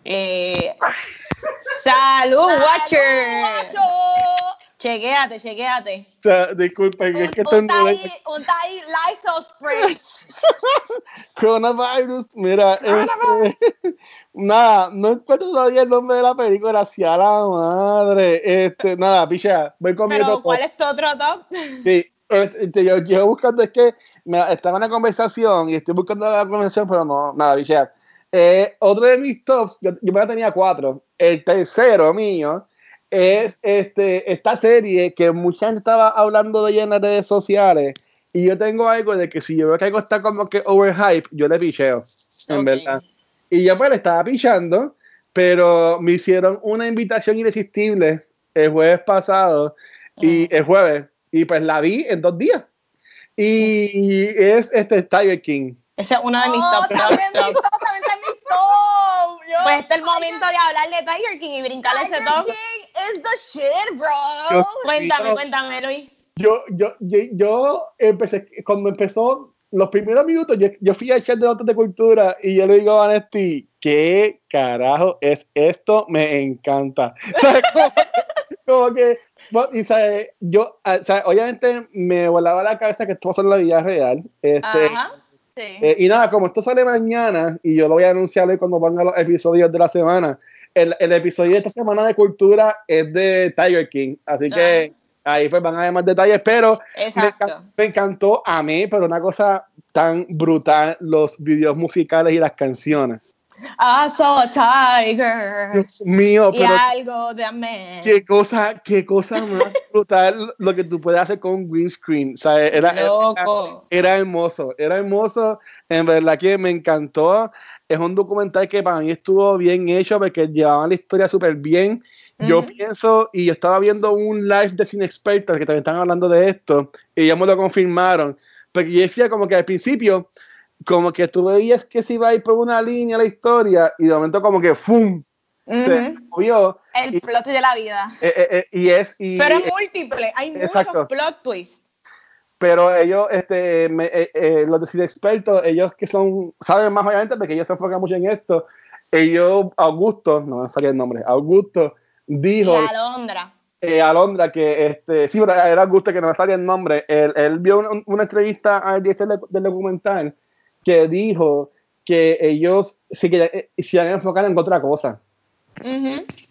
Eh, salud, Watcher. Guacho. Chequéate, chequéate. O sea, disculpen, es que Un, un tengo taí, un taí Lysol spray. coronavirus. Mira, este, nada, no encuentro todavía el nombre de la película. Hacia la madre. Este, nada, picha, voy mi Pero, ¿cuál top. es tu otro top? Sí, este, yo, yo buscando, es que me, estaba en una conversación y estoy buscando la conversación, pero no, nada, picha. Eh, otro de mis tops, yo, yo me tenía cuatro. El tercero mío es este, esta serie que mucha gente estaba hablando de ella en las redes sociales. Y yo tengo algo de que si yo veo que algo está como que overhype, yo le picheo, en Ok. verdad. Y yo pues le estaba pichando, pero me hicieron una invitación irresistible el jueves pasado y el jueves. Y pues la vi en dos días. Y es este Tiger King. Ese es uno de mis Oh, top. también top, mi top. top, también está en mi top. Yo- Pues este es el momento de hablar de Tiger King y brincar ese Tiger top. King is the shit, bro. Dios Cuéntame, mío. cuéntame, Luis. Yo, yo, yo, yo empecé, cuando empezó los primeros minutos, yo, yo fui a chat de notas de cultura y yo le digo a Vanesti, ¿qué carajo es esto? Me encanta. ¿Sabes? Como, como que, y ¿sabes? yo, ah, ¿sabes? obviamente me volaba la cabeza que esto va a ser la vida real. Este, Ajá. Sí. Eh, y nada, como esto sale mañana, y yo lo voy a anunciar hoy cuando ponga los episodios de la semana, el, el episodio de esta semana de cultura es de Tiger King, así que ahí pues van a ver más detalles, pero me, me encantó a mí, pero una cosa tan brutal, los videos musicales y las canciones. I saw a tiger. Dios mío, Y pero algo de amén. qué cosa, qué cosa más brutal lo que tú puedes hacer con un green screen, ¿sabes? Era, era- Loco. Era hermoso, era hermoso. En verdad que me encantó. Es un documental que para mí estuvo bien hecho porque llevaban la historia súper bien. Yo Ujú. pienso, y yo estaba viendo un live de Cine Expertos que también están hablando de esto, y ya me lo confirmaron. Porque yo decía como que al principio, como que tú veías que se iba a ir por una línea la historia, y de momento como que ¡fum! se Ujú. movió. El y- plot de la vida. eh, eh, eh, y es. Y, Pero es múltiple. Hay Exacto. muchos plot twists. pero ellos, este, me- eh, eh, los de cine expertos, ellos que son, saben más obviamente porque ellos se enfocan mucho en esto, ellos, Augusto, no me salía el nombre, Augusto dijo, Y Alondra. eh, Alondra, que, este, sí, pero era Augusto que no me salía el nombre, él, él vio un- una entrevista al director del documental que dijo que ellos sí que eh, se iban a enfocar en otra cosa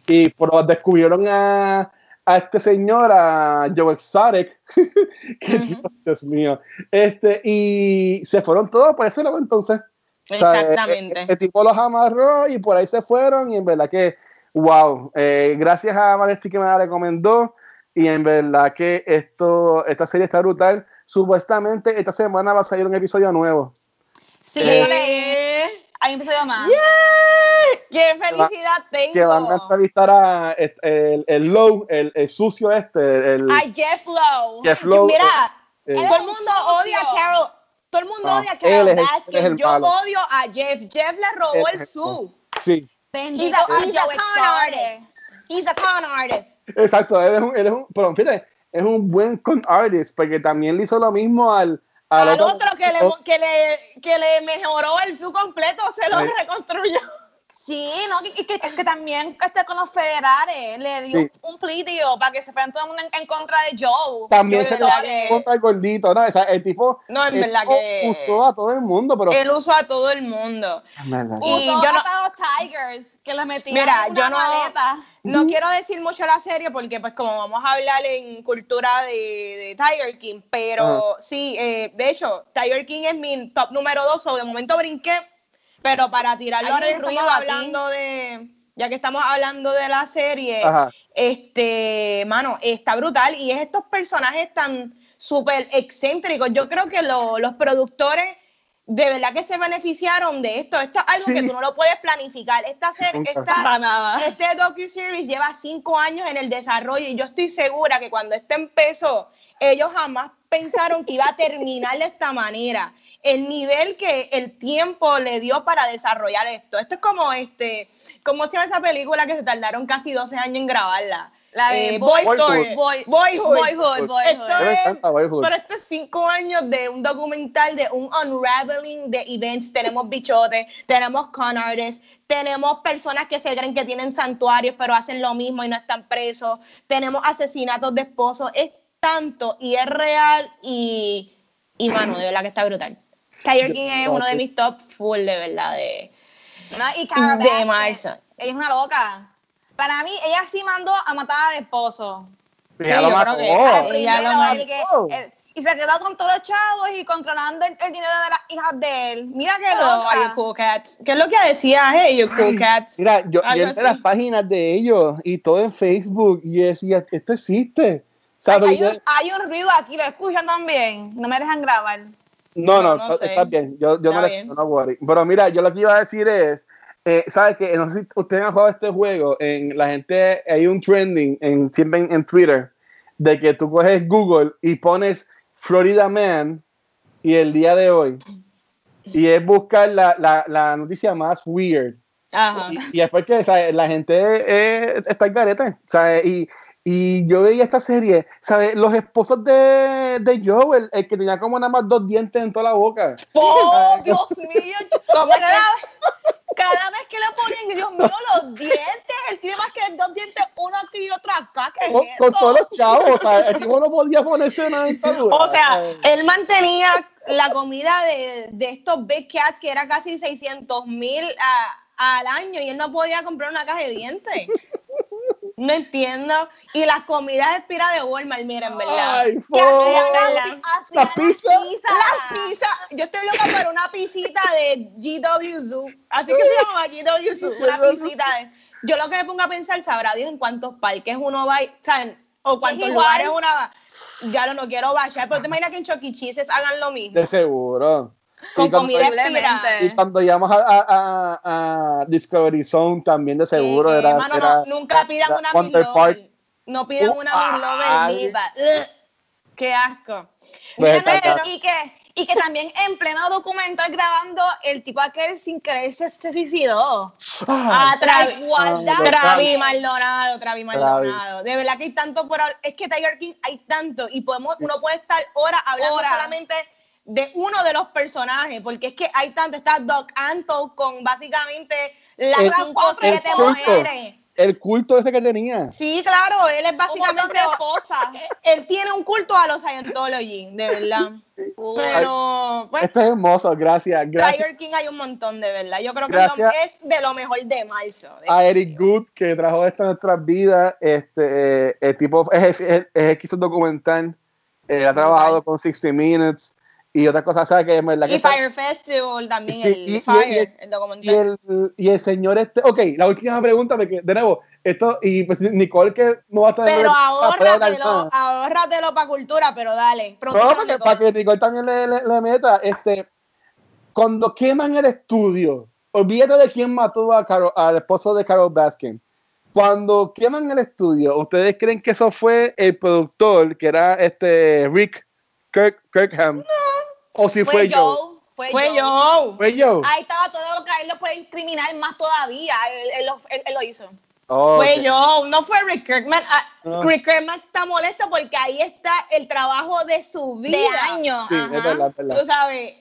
y pero descubrieron a, a este señor, a Joel Sarek, que Ujú. Dios, Dios mío, este, y se fueron todos por ese lado entonces. O sea, Exactamente. El, el tipo los amarró y por ahí se fueron y en verdad que, wow, eh, gracias a Vanesti que me la recomendó y en verdad que esto, esta serie está brutal. Supuestamente esta semana va a salir un episodio nuevo. Sí, Eh, yo leí. Hay un episodio más. ¡Qué felicidad tengo! Que van a entrevistar a est- el, el Low, el, el sucio este, el, Ay, Jeff Lowe. Jeff Lowe, Mira, eh, todo el mundo odia a Carol. Todo el mundo No, odia a él Carol es el- él es Baskin. el Yo malo. odio a Jeff. Jeff le robó Él el el su. sí. Bendito He's a, a a Joe con Exotic. artist. He's a con artist. Exacto, él es un, él es un, pero fíjate, es un buen con artist, porque también le hizo lo mismo al, al, Al otro que le, que le, que le mejoró el su completo, se lo reconstruyó. Sí, ¿no? Y que, que, que también este, con los federales le dio Sí. un plitio para que se fueran todo el mundo en, en contra de Joe. también Yo se verdad que- contra el gordito, ¿no? O sea, el tipo, No, en el verdad tipo que- usó a todo el mundo, pero Él usó a todo el mundo. Y Usó yo no- hasta los Tigers que le metían Mira, en una yo no- maleta. No quiero decir mucho la serie porque pues como vamos a hablar en cultura de, de Tiger King, pero sí, eh, de hecho, Tiger King es mi top número dos, o de momento brinqué, pero para tirarlo en ruido aquí. hablando de, ya que estamos hablando de la serie, Ajá. este, mano, está brutal y es estos personajes tan súper excéntricos. Yo creo que lo- los productores de verdad que se beneficiaron de esto. Esto es algo Sí. que tú no lo puedes planificar. Esta serie, esta, Para nada. este docu-series lleva cinco años en el desarrollo y yo estoy segura que cuando este empezó, ellos jamás pensaron que iba a terminar de esta manera. El nivel que el tiempo le dio para desarrollar esto. Esto es como este, ¿cómo se llama esa película que se tardaron casi 12 años en grabarla? La de eh, Boy Boyhood. Story. Boy- Boyhood. Boyhood, Boyhood. Esto es-. Pero estos cinco años de un documental de un unraveling de events, tenemos bichotes, tenemos con artists, tenemos personas que se creen que tienen santuarios pero hacen lo mismo y no están presos, tenemos asesinatos de esposos, es tanto y es real y, y mano, de verdad que está brutal. Tiger King es uno de mis top full de verdad de, No, y de Baskin, Marson. Ella es una loca. Para mí, ella sí mandó a matar al esposo. Ya Sí, lo mató. Ella lo que- el- y se quedó con todos los chavos y controlando el, el dinero de las hijas de él. Mira qué you loca. cool cats? ¿Qué es lo que decía? Hey, you cool cats. Mira, yo, yo entré a las páginas de ellos y todo en Facebook y decía, esto existe. ¿Sabes? Hay, un, hay un ruido aquí, lo escuchan también. No me dejan grabar. No, no, No, no está- sé. está bien. Yo, yo no Está le bien. no worry. Pero mira, yo lo que iba a decir es, eh, ¿sabes qué? No sé si ustedes han jugado este juego. En la gente, hay un trending en, siempre en, en Twitter de que tú coges Google y pones Florida Man y el día de hoy. Y es buscar la, la, la noticia más weird. Ajá. Y, y después que ¿sabes? la gente eh, está en garete. ¿sabes? Y, y yo veía esta serie, ¿sabes? Los esposos de, de Joe, el, el que tenía como nada más dos dientes en toda la boca. ¡Oh, Dios mío! ¿Cómo cada, cada vez que le ponen, Dios mío, los dientes. Él tiene más que dos dientes, uno aquí y otro acá. ¿Qué es Con, con todos los chavos, ¿sabes? El tipo no podía ponerse una dentadura. O sea, él mantenía la comida de, de estos Big Cats, que era casi 600 mil al año, y él no podía comprar una caja de dientes. No entiendo. Y las comidas de pira de Walmart, miren, ¿verdad? Ay, Que la- la, hacían la pizza. Las pizzas, yo estoy loca por una pisita de GW Zoo, así que se llama GW Zoo, una pisita de... Yo lo que me pongo a pensar, sabrá Dios en cuántos parques uno va, y- ¿saben? O cuántos igual. lugares uno va. Ya lo no quiero bajar, pero te imaginas que en Chuck E. Hagan lo mismo. De seguro. Con Y cuando- comida. Posiblemente. Y cuando llamamos a, a, a- a Discovery Zone también de seguro Eh, era, hermano, era- no, nunca pidan era una. Lover. No pidan Uh, una. Ugh, Qué asco. Pues, Mira, y que y que también en pleno documental grabando el tipo aquel sin querer se, se suicidó. Ah, Ah, Travi, igualdad. Ah, Travi Maldonado, Travi Maldonado. Travis. De verdad que hay tanto por. Es que Tiger King hay tanto y podemos, uno puede estar horas hablando Horas. solamente de uno de los personajes, porque es que hay tanto. Está Doc Antle con básicamente El- cinco o el siete culto. mujeres. el culto ese que tenía. Sí, claro, él es básicamente. de esposas. Él tiene un culto a los Scientology, de verdad. Pero, pues, Esto es hermoso, gracias. Gracias Tiger King hay un montón, de verdad. Yo creo que Gracias. es de lo mejor de marzo. de- a Eric Good que trajo esto a nuestras vidas. Este, eh, el tipo es, es, es el que hizo el documental. eh, ha trabajado con 60 Minutes y otras cosas. ¿sabes? Que verdad que Y está- Fire Festival también, Sí, el y- Fire, y- el documental. el, y el señor este, ok, la última pregunta, porque de nuevo, esto, y pues Nicole que no va a estar Pero ahórratelo ahórratelo, para cultura, pero dale. No, pronto, porque, Nicole. para que Nicole también le, le- le meta, este, cuando queman el estudio, olvídate de quién mató a Carol- al esposo de Carol Baskin. Cuando queman el estudio, ¿ustedes creen que eso fue el productor, que era este Rick Kirk, Kirkham? ¿O si fue, Fue Joe? Joe. Fue, Fue Joe. yo. ¿Fue Joe? Ahí estaba todo lo que a él lo puede incriminar más todavía. Él, él lo- él- él lo hizo. Oh, Fue ok. yo, no fue Rick Kirkman. Ah. Rick Kirkman está molesto porque ahí está el trabajo de su vida. De años. Sí, ajá. es verdad, es verdad. Tú sabes,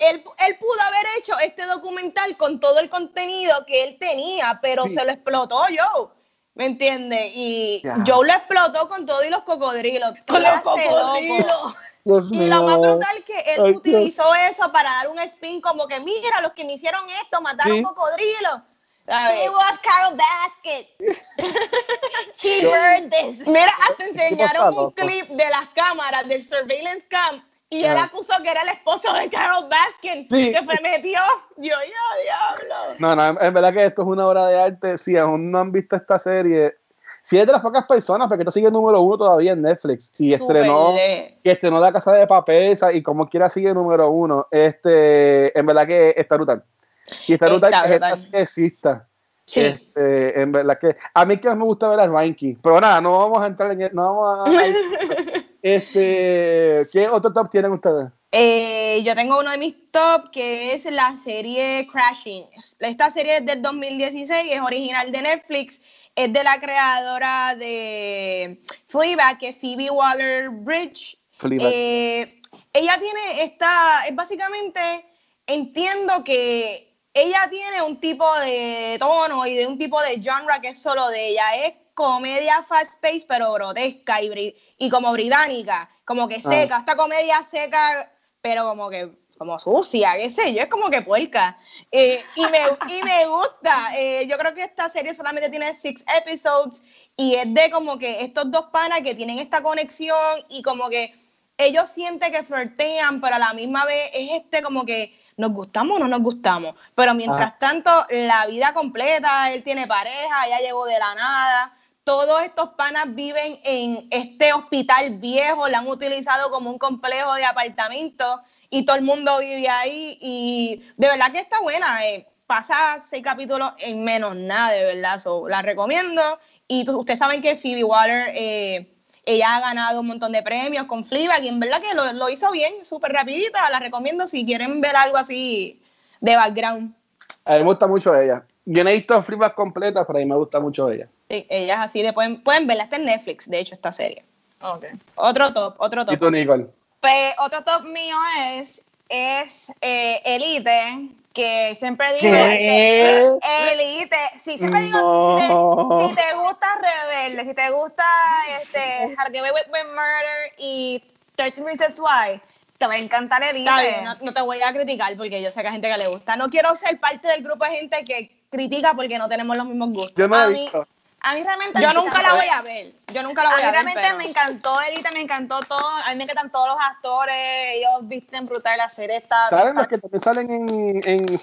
él, él pudo haber hecho este documental con todo el contenido que él tenía, pero Sí. se lo explotó Joe. ¿Me entiendes? Y Ya. Joe lo explotó con todo y los cocodrilos. Con los cocodrilos. Dios Y lo más mío. brutal que él Ay, utilizó eso para dar un spin como que mira, los que me hicieron esto mataron Sí. cocodrilos. ¿Sabes? He was Carol Basket. She Yo- burned this. Mira, hasta enseñaron un loco. clip de las cámaras del surveillance cam y él Ah. acusó que era el esposo de Carol Baskin Sí. que se metió. Yo, yo, diablo. No, no, en verdad que esto es una obra de arte. Si aún no han visto esta serie, si es de las pocas personas, porque esto sigue número uno todavía en Netflix. Y estrenó, que estrenó La Casa de Papel y como quiera sigue número uno. Este, en verdad que está brutal. Y está brutal Está que esta serie exista. Sí. Este, en verdad que a mí que más me gusta ver a Ranky, pero nada, no vamos a entrar en no vamos a este, ¿qué otro top tienen ustedes? Eh, yo tengo uno de mis top que es la serie Crashing. Esta serie es del 2016, es original de Netflix, es de la creadora de Fleabag, que es Phoebe Waller-Bridge. Eh, ella tiene esta, es básicamente, entiendo que ella tiene un tipo de tono y de un tipo de genre que es solo de ella. Es comedia fast pace, pero grotesca y, como británica, como que seca. Esta comedia seca, pero como que como sucia, qué sé yo, es como que puerca. Eh, y, me, y me gusta. Eh, yo creo que esta serie solamente tiene six episodes y es de como que estos dos panas que tienen esta conexión y como que ellos sienten que flirtean, pero a la misma vez es este como que nos gustamos o no nos gustamos. Pero mientras Ajá. tanto, la vida completa, él tiene pareja, ya llegó de la nada. Todos estos panas viven en este hospital viejo, la han utilizado como un complejo de apartamentos y todo el mundo vive ahí. Y de verdad que está buena. eh, pasa seis capítulos en menos nada, de verdad. So, la recomiendo. Y tú- ustedes saben que Phoebe Waller, eh, ella ha ganado un montón de premios con Fleabag y en verdad que lo, lo hizo bien, súper rapidita. La recomiendo si quieren ver algo así de background. A mí me gusta mucho ella. Yo no he visto Fleabag completa, pero a mí me gusta mucho ella. Sí, ella es así de pueden, pueden verla, está en Netflix, de hecho, esta serie. Otro top, otro ¿Y top. tú, Nicole? Pues, otro top mío es, es eh, Elite, que siempre digo que Elite, sí, siempre digo, No. si, te, si te gusta Rebelde, si te gusta este, Get Away with, with Murder y 13 Reasons Why, te va a encantar Elite. Bien, no, no te voy a criticar porque yo sé que hay gente que le gusta. No quiero ser parte del grupo de gente que critica porque no tenemos los mismos gustos. Yo no a he mí- visto. A mí realmente Yo nunca la voy a ver. Yo nunca la A voy mí a ver. realmente pero- me encantó Elite, me encantó todo. A mí me encantan todos los actores. Ellos visten brutal la serie. Está, ¿Saben está- los que también salen en, en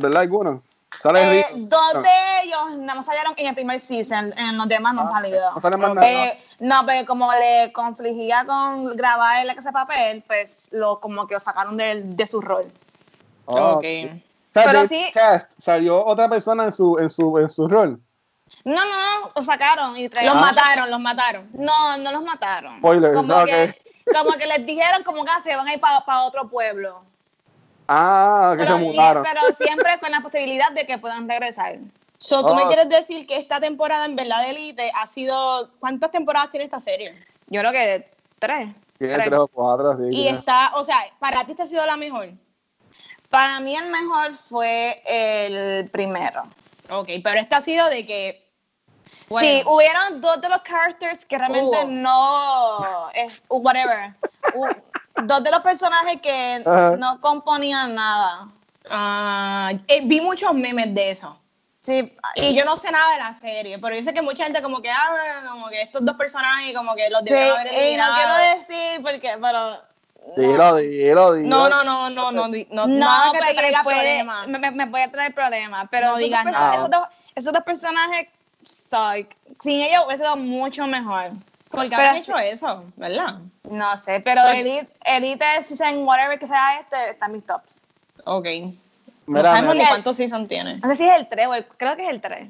verdad? Algunos. Salen Eh, dos No. de ellos nada más salieron en el primer season, en los demás no han Ah, salido. no salen más nada. Eh, no, pero como le confligía con grabar en la casa de papel, pues lo como que lo sacaron de, de su rol. Oh, Ok. O sea, Pero sí- cast salió otra persona en su, en su, en su rol. No, no, no, lo sacaron y Los trajeron- mataron, los mataron. No, no los mataron. Spoilers, como, ok. que, como que les dijeron como que ah, se van a ir para otro pueblo. Ah, que Pero, se sí- pero siempre con la posibilidad de que puedan regresar. So, ¿Tú me Oh. quieres decir que esta temporada en verdad de Elite ha sido... ¿Cuántas temporadas tiene esta serie? Yo creo que tres. Tiene tres. tres o cuatro, sí. Y está, o sea, para ti esta ha sido la mejor. Para mí el mejor fue el primero. Ok, pero esta ha sido de que... Sí, bueno, hubieron dos de los characters que realmente Hubo. no, es, whatever. Hu- dos de los personajes que Ajá. no componían nada. ah, eh, vi muchos memes de eso. Sí, Y yo no sé nada de la serie, pero yo sé que mucha gente como que, ah, como que estos dos personajes como que los sí, debieron haber y no quiero decir porque, pero Dilo, dilo, dilo. No, no, no, no, no, no, no, nada que te traiga puede- me, me- puede traer problemas. Pero No nada. esos, dos, esos dos personajes, like, sin ellos hubiese sido mucho mejor. Porque han hecho eso, ¿verdad? No sé, pero Elite, Elite, season whatever que sea este, está en mis tops. Ok. No Mira, sabemos ni mira, cuántos season tiene. No sé si es el 3 o el, creo que es el 3.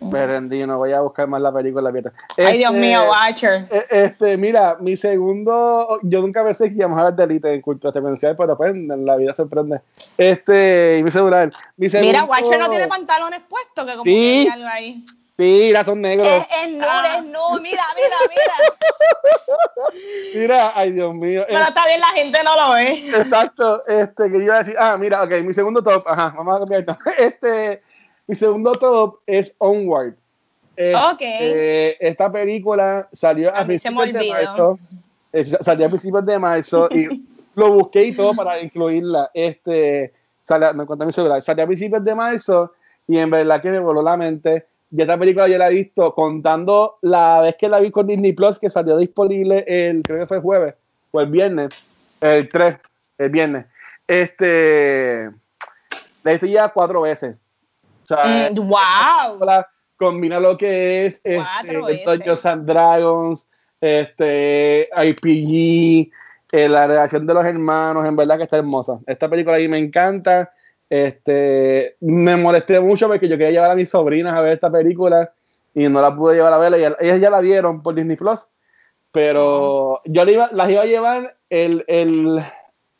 Me rendí, no voy a buscar más la película. fíjate. Ay, Dios Este, mío, Watcher. eh, Este, mira, mi segundo, yo nunca pensé que íbamos a hablar de Elite en cultura secuencial, pero pues en la vida sorprende. Este, y mi celular. Mi segundo, Mira, Watcher no tiene pantalones puestos, que como Sí. que algo ahí. Sí, mira, son negros. Es, es nude, Ah. es nude, mira, mira, mira. Mira, ay, Dios mío. Pero está bien, la gente no lo ve. Exacto, este, que yo iba a decir, ah, mira, ok, mi segundo top, ajá, vamos a cambiar esto. Este, mi segundo top es Onward. Este, Ok. Esta película salió A a, me principios de marzo. Eh, Salió a principios de marzo y lo busqué y todo para incluirla. Este, salió, no encontré mi celular. Salió a principios de marzo y en verdad que me voló la mente. Y esta película yo la he visto contando la vez que la vi con Disney Plus, que salió disponible el, creo que fue el jueves o el viernes, el 3, el viernes. Este, la he visto ya cuatro veces. Sea, Mm, wow. película combina lo que es este. Dungeons and Dragons, este, IPG, eh, la relación de los hermanos, en verdad que está hermosa. Esta película ahí me encanta. Este, me molesté mucho porque yo quería llevar a mis sobrinas a ver esta película y no la pude llevar a verla. Ellas, ellas ya la vieron por Disney Plus, pero yo le iba- las iba a llevar el, el,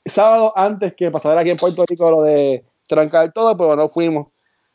sábado antes que pasara aquí en Puerto Rico lo de trancar todo, pero no fuimos.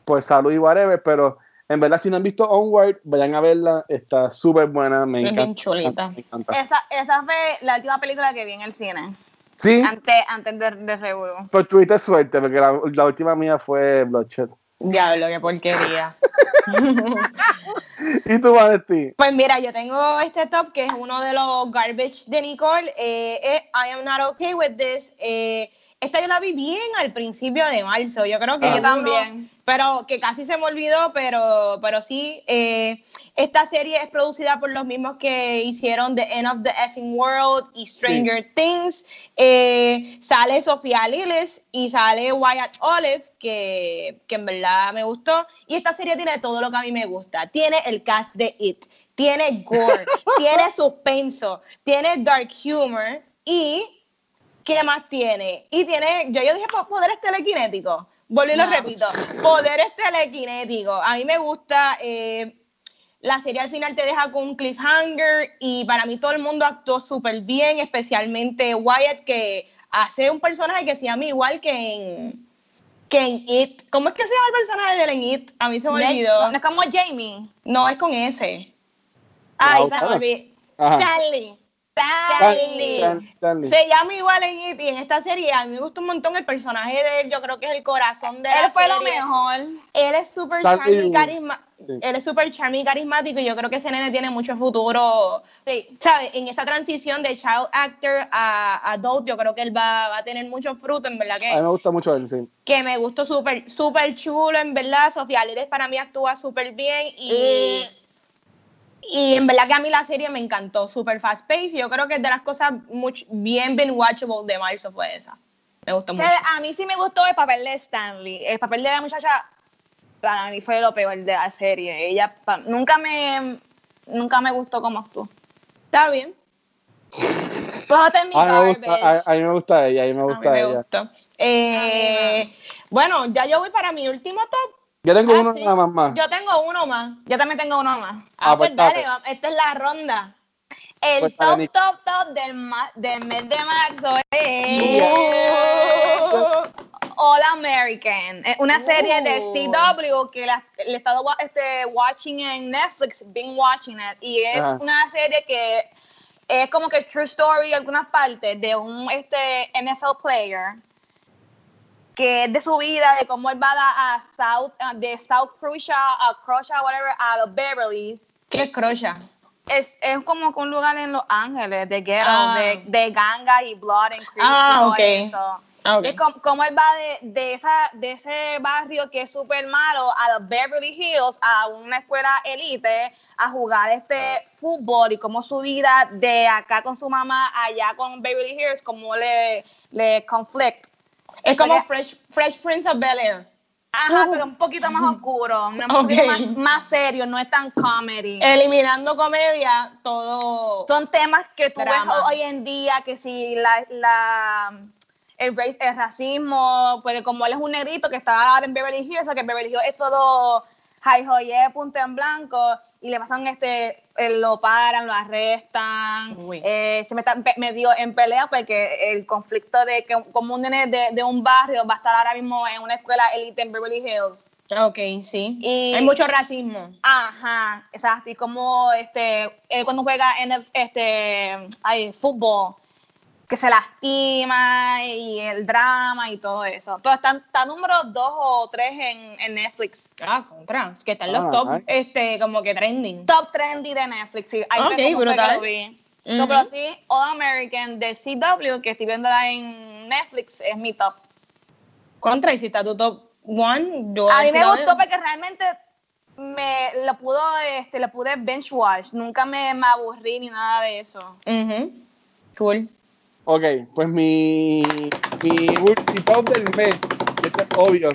Pues salud y whatever, pero en verdad si no han visto Onward, vayan a verla, está súper buena, me Es encanta. bien chulita. me encanta. Esa, esa fue la última película que vi en el cine. Sí, Antes, antes de, de pues tuviste suerte, porque la, la última mía fue Bloodshed. Diablo, qué porquería. ¿Y tú, Vanesti? Pues mira, yo tengo este top que es uno de los garbage de Nicole. eh, es I am not okay with this. Eh, esta yo la vi bien al principio de marzo. Yo creo que Ah. yo también. Pero que casi se me olvidó, pero, pero sí. eh, esta serie es producida por los mismos que hicieron The End of the Effing World y Stranger Things. Eh, sale Sofía Liles y sale Wyatt Olive, que, que en verdad me gustó. Y esta serie tiene todo lo que a mí me gusta. Tiene el cast de It, tiene gore, tiene suspenso, tiene dark humor y ¿qué más tiene? Y tiene, yo, yo dije po- poderes telequinéticos. Volví y lo No. repito, poderes telequinéticos. A mí me gusta. eh, la serie al final te deja con un cliffhanger y para mí todo el mundo actuó súper bien, especialmente Wyatt que hace un personaje que se llama igual que en, que en It. ¿Cómo es que se llama el personaje de él en It? A mí se me olvidó. No es como Jamie. No, es con ese. Ay, Wow, se me olvidó. Ajá. Stanley. Stanley. Stan- Stanley. Se llama igual en It y en esta serie a mí me gustó un montón el personaje de él. Yo creo que es el corazón de la Él fue lo serie. mejor. Él es súper charming y carisma- Sí. Él es súper charming y carismático y yo creo que ese nene tiene mucho futuro. Sí, ¿sabes? En esa transición de child actor a adult, yo creo que él va, va a tener mucho fruto, en verdad A mí que, me gusta mucho él, sí. que me gustó súper súper chulo, en verdad. Sofía Liles para mí actúa súper bien y, y en verdad que a mí la serie me encantó, súper fast paced y yo creo que es de las cosas much- bien bien watchable de marzo fue esa. Me gustó Que mucho. a mí sí me gustó el papel de Stanley. El papel de la muchacha, para mí fue lo peor de la serie. Ella pa- nunca me nunca me gustó como actuó. Está bien. Pues A mí, me gusta, a, a mí me gusta ella, a mí me A mí gusta me ella. gustó. Eh, bueno, ya yo voy para mi último top. Yo tengo Ah, uno sí. nada más más. Yo tengo uno más. Yo también tengo uno más. Ah, Ah, pues pues dale, esta es la ronda. El Pues, top, top, top del, ma- del mes de marzo es. All American. Es una serie de Oh. CW que la, le he estado este, watching en Netflix, been watching it. Y es una serie que es como que true story en algunas partes de un este, NFL player que es de su vida, de cómo él va a, a South, de South Croatia a Croatia, whatever, a los Beverly's ¿Qué es crocha? es, es como un lugar en Los Ángeles, de ghetto, Ah. de, de ganga y blood and creep Ah, y todo ok. eso. Ah, ok. Es como, como él va de, de, esa, de ese barrio que es súper malo a los Beverly Hills, a una escuela elite, a jugar este fútbol y cómo su vida de acá con su mamá, allá con Beverly Hills, cómo le, le conflict. Es como Porque- Fresh, Fresh Prince of Bel Air. Ajá, pero un poquito más oscuro, un poquito Ok. más, más serio, no es tan comedy. Eliminando comedia, todo. son temas que tú Drama. ves hoy en día, que si la, la el, race- el racismo, porque como él es un negrito que está ahora en Beverly Hills, o sea que Beverly Hills es todo high joye, punto en blanco, y le pasan este, eh, lo paran, lo arrestan, eh, se me está medio en pelea porque el conflicto de que como un nene de, de un barrio va a estar ahora mismo en una escuela elite en Beverly Hills. Ok, sí. Y- Hay mucho racismo. Ajá, exacto. Y como este, él cuando juega en el este, ay, fútbol, que se lastima y el drama y todo eso. Pero está, está número dos o tres en, en Netflix. Ah, contra. Es que están Ah, los top, nice. este, como que trending. Top trendy de Netflix. Sí, ahí Ok, fue como fue que brutal. lo vi. So, pero sí, All American de CW, que estoy viéndola en Netflix, es mi top. Contra, y si está tu top one, yo A mí me gustó porque realmente me lo pudo, este, lo pude bench watch. Nunca me, me aburrí ni nada de eso. Ujú. Cool. Ok, pues mi, mi, top del mes, este es obvio.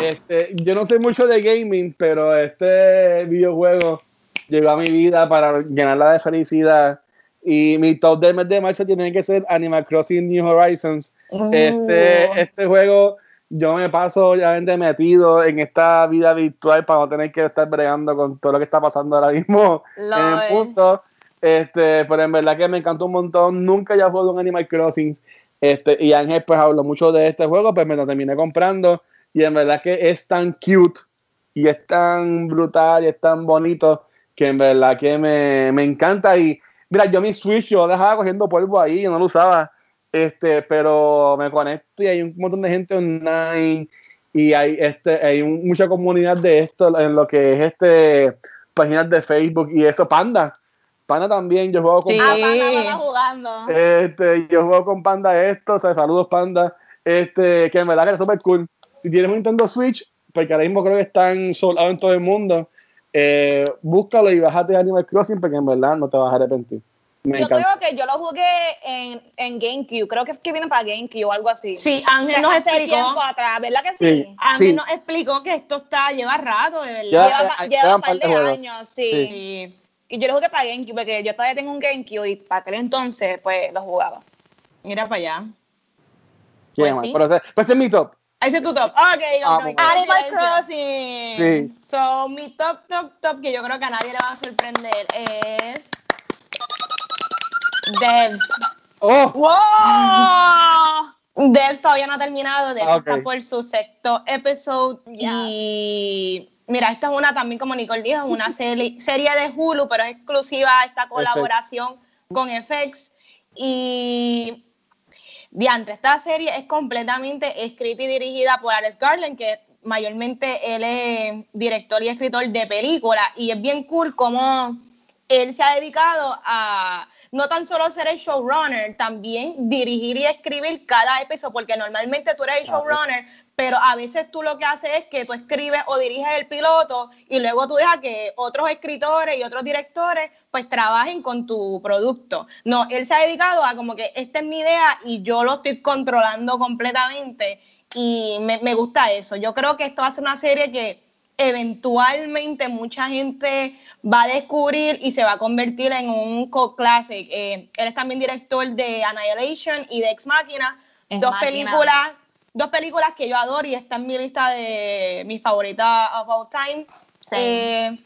Este, yo no sé mucho de gaming, pero este videojuego llegó a mi vida para llenarla de felicidad. Y mi top del mes de marzo tiene que ser Animal Crossing New Horizons. Este, Uh. este juego, yo me paso obviamente metido en esta vida virtual para no tener que estar bregando con todo lo que está pasando ahora mismo en Lol. el punto. Este, pero en verdad que me encantó un montón. Nunca ya jugado un Animal Crossing. Este, y Ángel pues habló mucho de este juego, pues me lo terminé comprando y en verdad que es tan cute y es tan brutal y es tan bonito que en verdad que me, me encanta y mira, yo mi Switch yo dejaba cogiendo polvo ahí, yo no lo usaba, este, pero me conecto y hay un montón de gente online y hay este hay un- mucha comunidad de esto en lo que es este páginas de Facebook y eso Panda Panda también yo juego con Sí. Ah, Panda, jugando. este yo juego con Panda esto o sea, saludos Panda este que en verdad que es súper cool si tienes un Nintendo Switch porque ahora mismo creo que están soldados en todo el mundo eh, búscalo y bájate Animal Crossing porque en verdad no te vas a arrepentir me Yo encanta creo que yo lo jugué en, en GameCube. Creo que es que viene para GameCube o algo así. Sí, Ángel nos hace explicó. tiempo atrás, ¿verdad que Sí. sí? Ángel Sí. nos explicó que esto está, lleva rato, de verdad. Lleva, eh, eh, lleva un par de de juegos. años, sí. Sí. Y yo lo jugué para GameCube porque yo todavía tengo un GameCube y para aquel entonces pues lo jugaba. Mira para allá. Pues mal, sí. pero ese, pues ese es mi top Ahí es tu top. Ok, Ah. Animal Crossing. Sí. So, mi top, top, top, que yo creo que a nadie le va a sorprender, es. Devs. oh ¡Wow! Devs todavía no ha terminado, Devs Ah, está por su sexto episodio. Y mira, esta es una también, como Nicole dijo, es una serie de Hulu, pero es exclusiva a esta colaboración con FX. Y diantre, esta serie es completamente escrita y dirigida por Alex Garland, que mayormente él es director y escritor de películas. Y es bien cool como él se ha dedicado a no tan solo ser el showrunner, también dirigir y escribir cada episodio, porque normalmente tú eres el showrunner, pero a veces tú lo que haces es que tú escribes o diriges el piloto y luego tú dejas que otros escritores y otros directores pues trabajen con tu producto. No, él se ha dedicado a como que esta es mi idea y yo lo estoy controlando completamente y me, me gusta eso. Yo creo que esto va a ser una serie que eventualmente mucha gente va a descubrir y se va a convertir en un cult classic. Eh, él es también director de Annihilation y de Ex Machina, dos Machina. películas, dos películas que yo adoro y está en mi lista de mis favoritas of all time. Sí. Eh,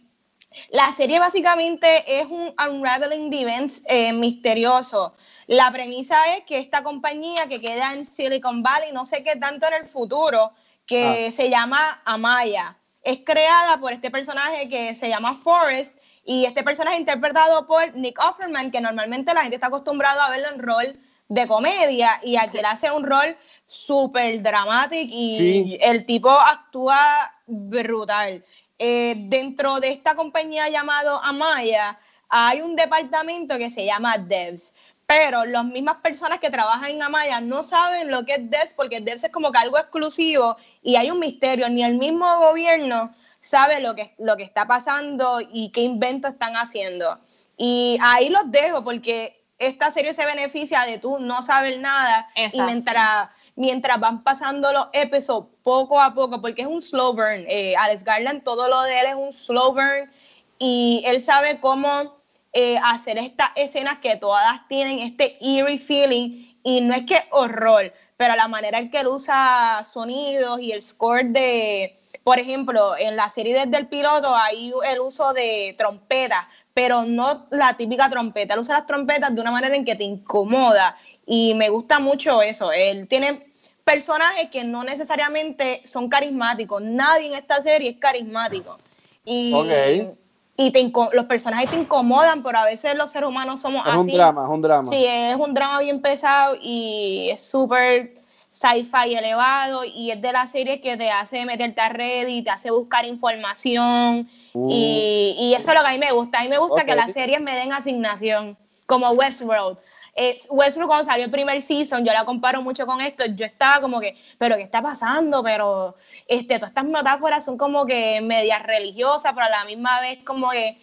la serie básicamente es un unraveling de events eh, misterioso. La premisa es que esta compañía que queda en Silicon Valley, no sé qué tanto en el futuro, que se llama Amaya, es creada por este personaje que se llama Forrest y este personaje es interpretado por Nick Offerman, que normalmente la gente está acostumbrado a verlo en rol de comedia y aquí él hace un rol súper dramático y Sí. el tipo actúa brutal. Eh, dentro de esta compañía llamado Amaya hay un departamento que se llama Devs, pero las mismas personas que trabajan en Amaya no saben lo que es Devs porque Devs es como que algo exclusivo y hay un misterio, ni el mismo gobierno sabe lo que, lo que está pasando y qué inventos están haciendo. Y ahí los dejo porque esta serie se beneficia de tú no saber nada y Exacto. mientras, mientras van pasando los episodios poco a poco, porque es un slow burn. Eh, Alex Garland, todo lo de él es un slow burn y él sabe cómo eh, hacer estas escenas que todas tienen este eerie feeling y no es que horror, pero la manera en que él usa sonidos y el score de, por ejemplo, en la serie desde el piloto hay el uso de trompetas, pero no la típica trompeta, él usa las trompetas de una manera en que te incomoda y me gusta mucho eso, él tiene personajes que no necesariamente son carismáticos, nadie en esta serie es carismático. Y, Ok. Y te los personajes te incomodan, pero a veces los seres humanos somos es así. un drama es un drama Sí, es un drama bien pesado y es súper sci-fi elevado y es de la serie que te hace meterte a Reddit, te hace buscar información Uh. y, y eso es lo que a mí me gusta. A mí me gusta que las series me den asignación, como Westworld. Es, Westworld cuando salió el primer season, yo la comparo mucho con esto, yo estaba como que, pero ¿qué está pasando? Pero este, todas estas metáforas son como que medias religiosas, pero a la misma vez como que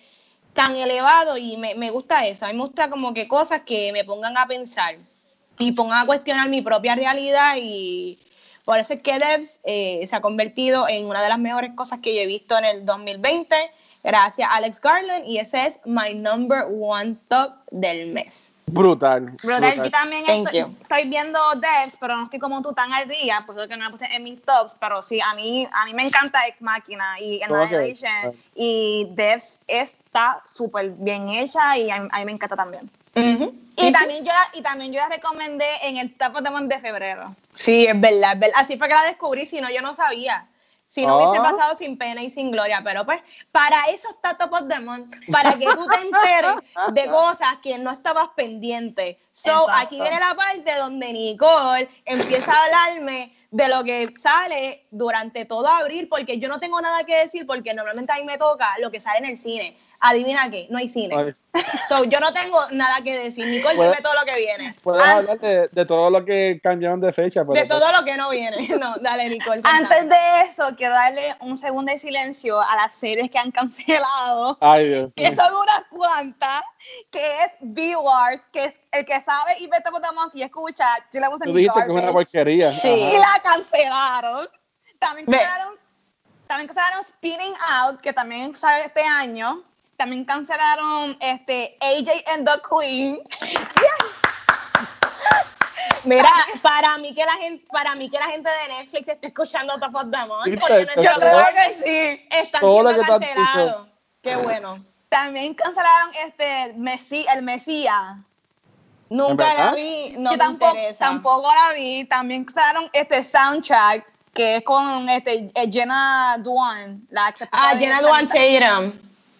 tan elevado y me, gusta eso. A mí me gusta como que cosas que me pongan a pensar y pongan a cuestionar mi propia realidad y por eso es que Devs eh, se ha convertido en una de las mejores cosas que yo he visto en el 2020 gracias a Alex Garland y ese es my number one top del mes. Brutal Brutal, yo también estoy, estoy viendo Devs, pero no estoy como tú tan al día, por eso que no me puse en mis tops, pero sí, a mí, a mí me encanta Ex Machina y Annihilation, Ok. y Devs está súper bien hecha y a, mí- a mí me encanta también. y, también yo la, y también yo la recomendé en el Top of the Month de febrero. Sí, es verdad, es verdad. Así fue que la descubrí, si no, yo no sabía. Si no hubiese ah. pasado sin pena y sin gloria. Pero pues, para eso está Top of the Month, para que tú te enteres de cosas que no estabas pendiente. So, aquí viene la parte donde Nicole empieza a hablarme de lo que sale durante todo abril, porque yo no tengo nada que decir, porque normalmente a mí me toca lo que sale en el cine adivina qué, no hay cine. So, yo no tengo nada que decir. Nicole, dime todo lo que viene. Puedes ah. hablar de, de, todo lo que cambiaron de fecha. de pues todo lo que no viene. No, dale, Nicole. Antes de eso, quiero darle un segundo de silencio a las series que han cancelado. Ay, Dios. Que son unas cuantas, que es B-Wars, que es el que sabe y vete por y escucha, yo la puse Tú dijiste que es una porquería. Sí. Y la cancelaron. También cancelaron, también cancelaron Spinning Out, que también sale este año también cancelaron este AJ and the Queen. Mira, para mí que la gente, para mí que la gente de Netflix esté escuchando Top of the Month, porque no, yo creo que sí. Están siendo cancelados. Qué bueno. También cancelaron este Messi, el Mesías. Nunca la vi, no me tampoco, interesa. Tampoco la vi. También cancelaron este soundtrack que es con este Jenna Duan, la Ah, Jenna Duan Tatum.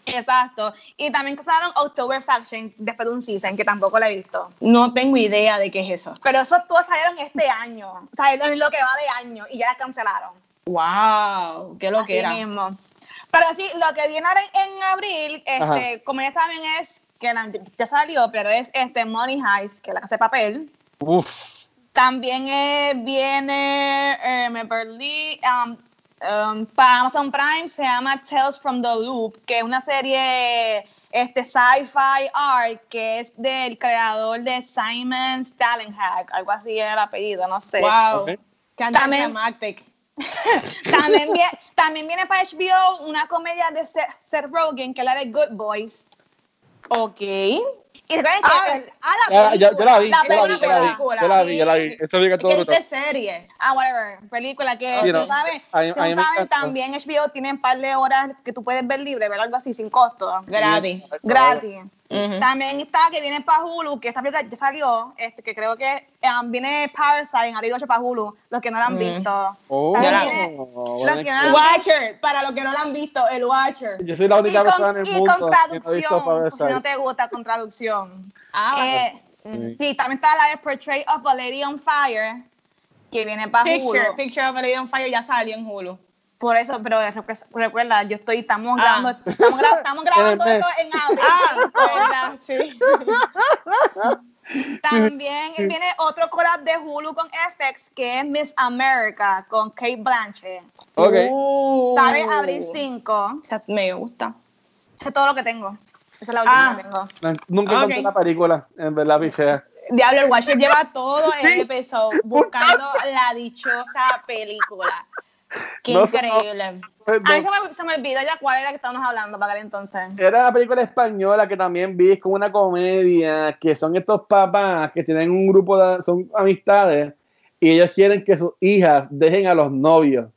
Exacto. Y también cancelaron October Faction después de un season, que tampoco la he visto. No tengo idea de qué es eso. Pero esos todos salieron este año. O sea, en lo que va de año. Y ya las cancelaron. ¡Wow! ¡Qué lo Así que era! mismo. Pero sí, lo que viene en, abril, este, como ya saben, es que ya salió, pero es este Money Heist, que es la casa de papel. Uf. También eh, viene, eh, me perdí, um, um, para Amazon Prime se llama Tales from the Loop, que es una serie este sci-fi art que es del creador de Simon Stalenhack, algo así es el apellido, no sé. Wow. También, también, viene, también viene para HBO una comedia de Seth Rogen que es la de Good Boys. Ok. Y recuerden que ah, ah, la yo, la vi, la yo la vi, yo la vi, yo la vi, yo la vi. Eso vi que todo ¿Qué serie? Ah, whatever. Película que, si no sabes, si no saben, también HBO tiene un par de horas que tú puedes ver libre, ver algo así sin costo. Gratis. Gratis. También está que viene para Hulu, que esta película ya salió, este, que creo que um, viene Parasite en abril 8 para Hulu, los que no la han visto. Oh, viene, los que no Watcher, para los que no la han visto, el Watcher. Yo soy la única persona en el mundo y con traducción, si no te gusta, con traducción. Ah, eh, sí. también está la de Portrait of a Lady on Fire, que viene para Hulu. Picture of a Lady on Fire ya salió en Hulu. Por eso, pero recuerda, yo estoy, estamos grabando, ah. estamos, estamos, grabando esto en abril. Ah, verdad, sí. También viene otro collab de Hulu con FX que es Miss America con Kate Blanchett. Ok. Uh, Sale abril 5. Me gusta. Sé todo lo que tengo. Esa es la última ah. que tengo. Nunca okay. una película, en verdad, fea. Diablo, el Watcher lleva todo el episodio buscando la dichosa película. Qué increíble. a mí se me, se me, olvidó ya cuál era que estábamos hablando para aquel entonces. Era la película española que también vi, es como una comedia, que son estos papás que tienen un grupo de, son amistades, y ellos quieren que sus hijas dejen a los novios.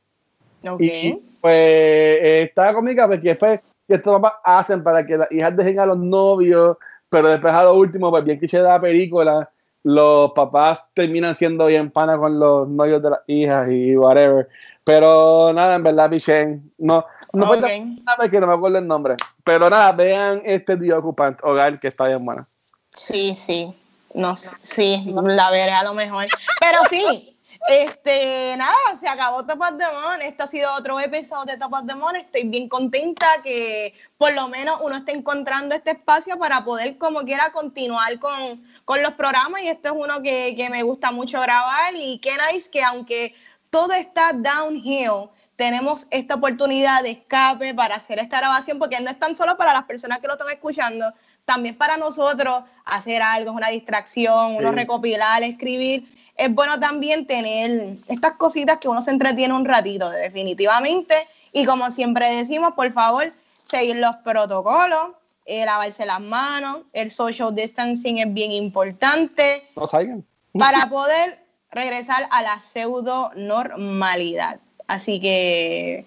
Okay. Y pues eh, estaba cómica porque fue que estos papás hacen para que las hijas dejen a los novios, pero después a lo último, pues bien que se da la película, los papás terminan siendo bien pana con los novios de las hijas y whatever. Pero nada, en verdad, Michelle, no, no fue nada que no me acuerdo el nombre. Pero nada, vean este The Occupant Hogar, que está bien buena. Sí, sí. No, sí, la veré a lo mejor. Pero sí, este, nada, se acabó Top of the Mon. Este ha sido otro episodio de Top of the Mon. Estoy bien contenta que por lo menos uno esté encontrando este espacio para poder, como quiera, continuar con, con los programas. Y esto es uno que, que me gusta mucho grabar. Y qué nice que aunque todo está downhill. Tenemos esta oportunidad de escape para hacer esta grabación, porque no es tan solo para las personas que lo están escuchando, también para nosotros hacer algo, una distracción, uno recopilar, escribir. Es bueno también tener estas cositas que uno se entretiene un ratito, definitivamente. Y como siempre decimos, por favor, seguir los protocolos, eh, lavarse las manos, el social distancing es bien importante. No salgan. Para poder regresar a la pseudo normalidad. Así que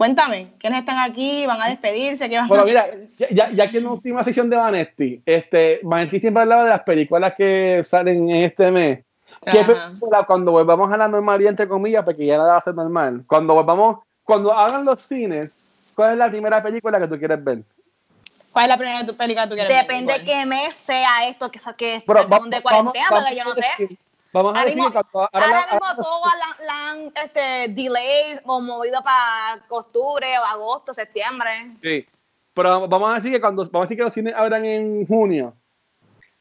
Cuéntame, ¿quiénes están aquí? ¿Van a despedirse? ¿Qué van Bueno, a mira, ya, ya que en la última sesión de Vanetti, este, Vanetti siempre hablaba de las películas que salen en este mes. ¿Qué película cuando volvamos a la normalidad, entre comillas, porque ya nada va a ser normal? Cuando volvamos, cuando hagan los cines, ¿cuál es la primera película que tú quieres ver? ¿Cuál es la primera película que tú quieres ver, Depende qué mes sea esto, que, sa- que Pero salgamos va- de cuarentena, vamos- porque yo no vamos sé. Vamos a Ahora decir mismo- que cuando ahora Ahora la- mismo ahora- todo la, la han este, delay o movido para octubre o agosto, septiembre. Sí. Pero vamos a decir que cuando vamos a decir que los cines abran en junio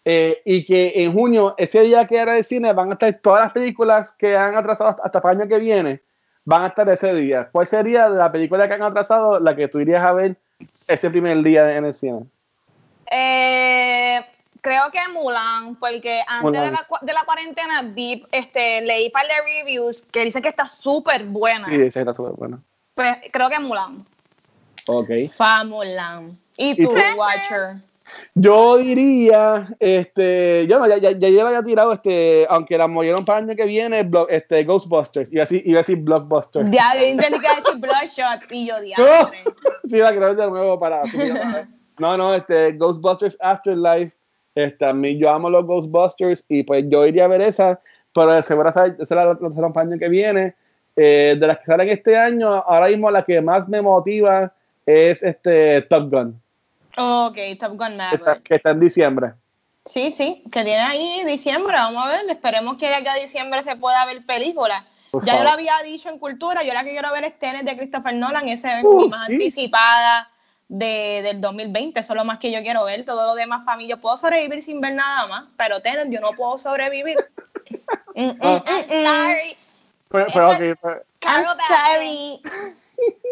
eh, y que en junio, ese día que era de cine, van a estar todas las películas que han atrasado hasta, hasta para el año que viene, van a estar ese día. ¿Cuál sería la película que han atrasado la que tú irías a ver ese primer día en el cine? Eh, creo que Mulan, porque antes Mulan. De, la, cua- de la cuarentena vi, este, leí un par de reviews que dicen que está súper buena. Sí, esa está súper buena. Pues, creo que Mulan. Ok. Famulan. ¿Y ¿Y tú, tú? Watcher? Yo diría, este, yo no, ya, ya, ya yo lo había tirado, este, aunque la movieron para el año que viene, Blo- este, Ghostbusters, iba a decir, iba a decir Blockbuster. Diablo, yo a decir Bloodshot y yo, diablo. Sí, la creo de nuevo para. No, no, este, Ghostbusters Afterlife. Este, a mí yo amo los Ghostbusters y pues yo iría a ver esa, pero seguro esa esa la lanzarán para el año que viene. Eh, de las que salen este año, ahora mismo la que más me motiva es este Top Gun, Ok, Top Gun que está, Maverick. que está en diciembre. Sí, sí, que tiene ahí diciembre, vamos a ver, esperemos que de acá a diciembre se pueda ver película. Por Ya yo lo había dicho en Cultura, yo la que quiero ver es Tenet de Christopher Nolan, esa es Uh, mi más sí. anticipada de, del 2020, eso es lo más que yo quiero ver, todo lo demás para mí, yo puedo sobrevivir sin ver nada más, pero Tenet yo no puedo sobrevivir. Mm, mm, Ah. mm, mm. Sorry, Pero, pero, ok, pero- I'm Carol Baskin. sorry.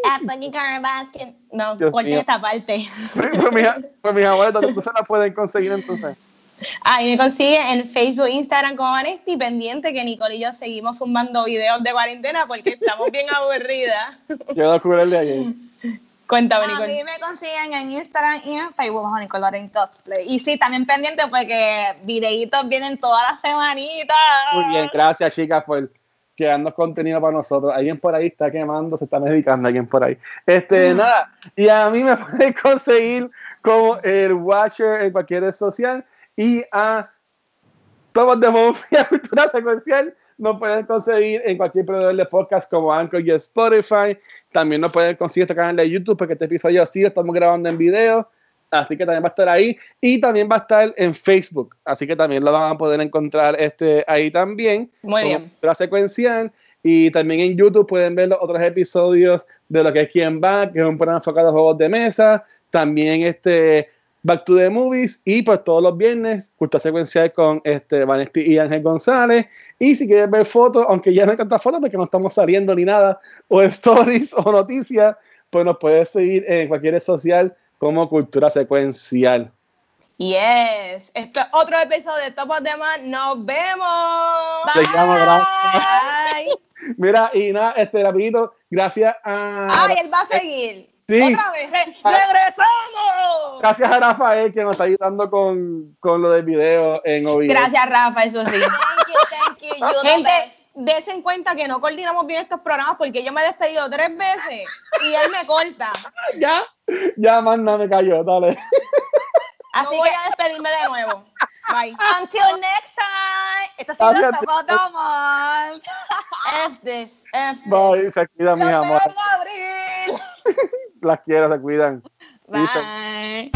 Ah, fucking Carol Baskin. No, Dios corten mío. esta parte. pues, mis, pues mis abuelos, ¿dónde se la pueden conseguir entonces? Ahí me consigue en Facebook, Instagram como Vanesti, pendiente que Nicole y yo seguimos sumando videos de cuarentena porque estamos bien aburridas. Yo descubrirle ahí. Cuéntame, A Nicole. mí me consiguen en Instagram y en Facebook bajo Nicole Cosplay. Y sí, también pendiente porque videitos vienen todas las semanitas. Muy bien, gracias chicas por crearnos contenido para nosotros. Alguien por ahí está quemando, se está medicando alguien por ahí. Este, nada, y a mí me pueden conseguir como el Watcher en cualquier red social y a todos de Movie Cultura Secuencial nos pueden conseguir en cualquier proveedor de podcast como Anchor y Spotify. También nos pueden conseguir este canal de YouTube porque este episodio sí lo estamos grabando en video. Así que también va a estar ahí. Y también va a estar en Facebook. Así que también lo van a poder encontrar este, ahí también. Muy bien. Cultura Secuencial. Y también en YouTube pueden ver los otros episodios de lo que es Quien Va, que es un programa enfocado a juegos de mesa. También este Back to the Movies. Y pues todos los viernes, Cultura Secuencial con este Vanesti y Ángel González. Y si quieres ver fotos, aunque ya no hay tantas fotos porque no estamos saliendo ni nada, o stories o noticias, pues nos puedes seguir en cualquier red social como Cultura Secuencial. Yes. Esto es otro episodio de Top of the Man. Nos vemos. Te llamo, gracias. Bye. Mira, y nada, este rapidito, gracias a. Ay, él va a seguir. Sí. Otra vez. Re- Ah. ¡Regresamos! Gracias a Rafael que nos está ayudando con, con lo del video en OBS. Gracias, Rafa, eso sí. Thank you, thank you. Gente, des en cuenta que no coordinamos bien estos programas porque yo me he despedido tres veces y él me corta. Ya, ya, más nada me cayó, dale. Así No voy que a despedirme de nuevo. bye. Until next time. Esto ha sido the Month. F this, F this. Bye, se cuidan, mis amores. Las quiero, se cuidan. Bye.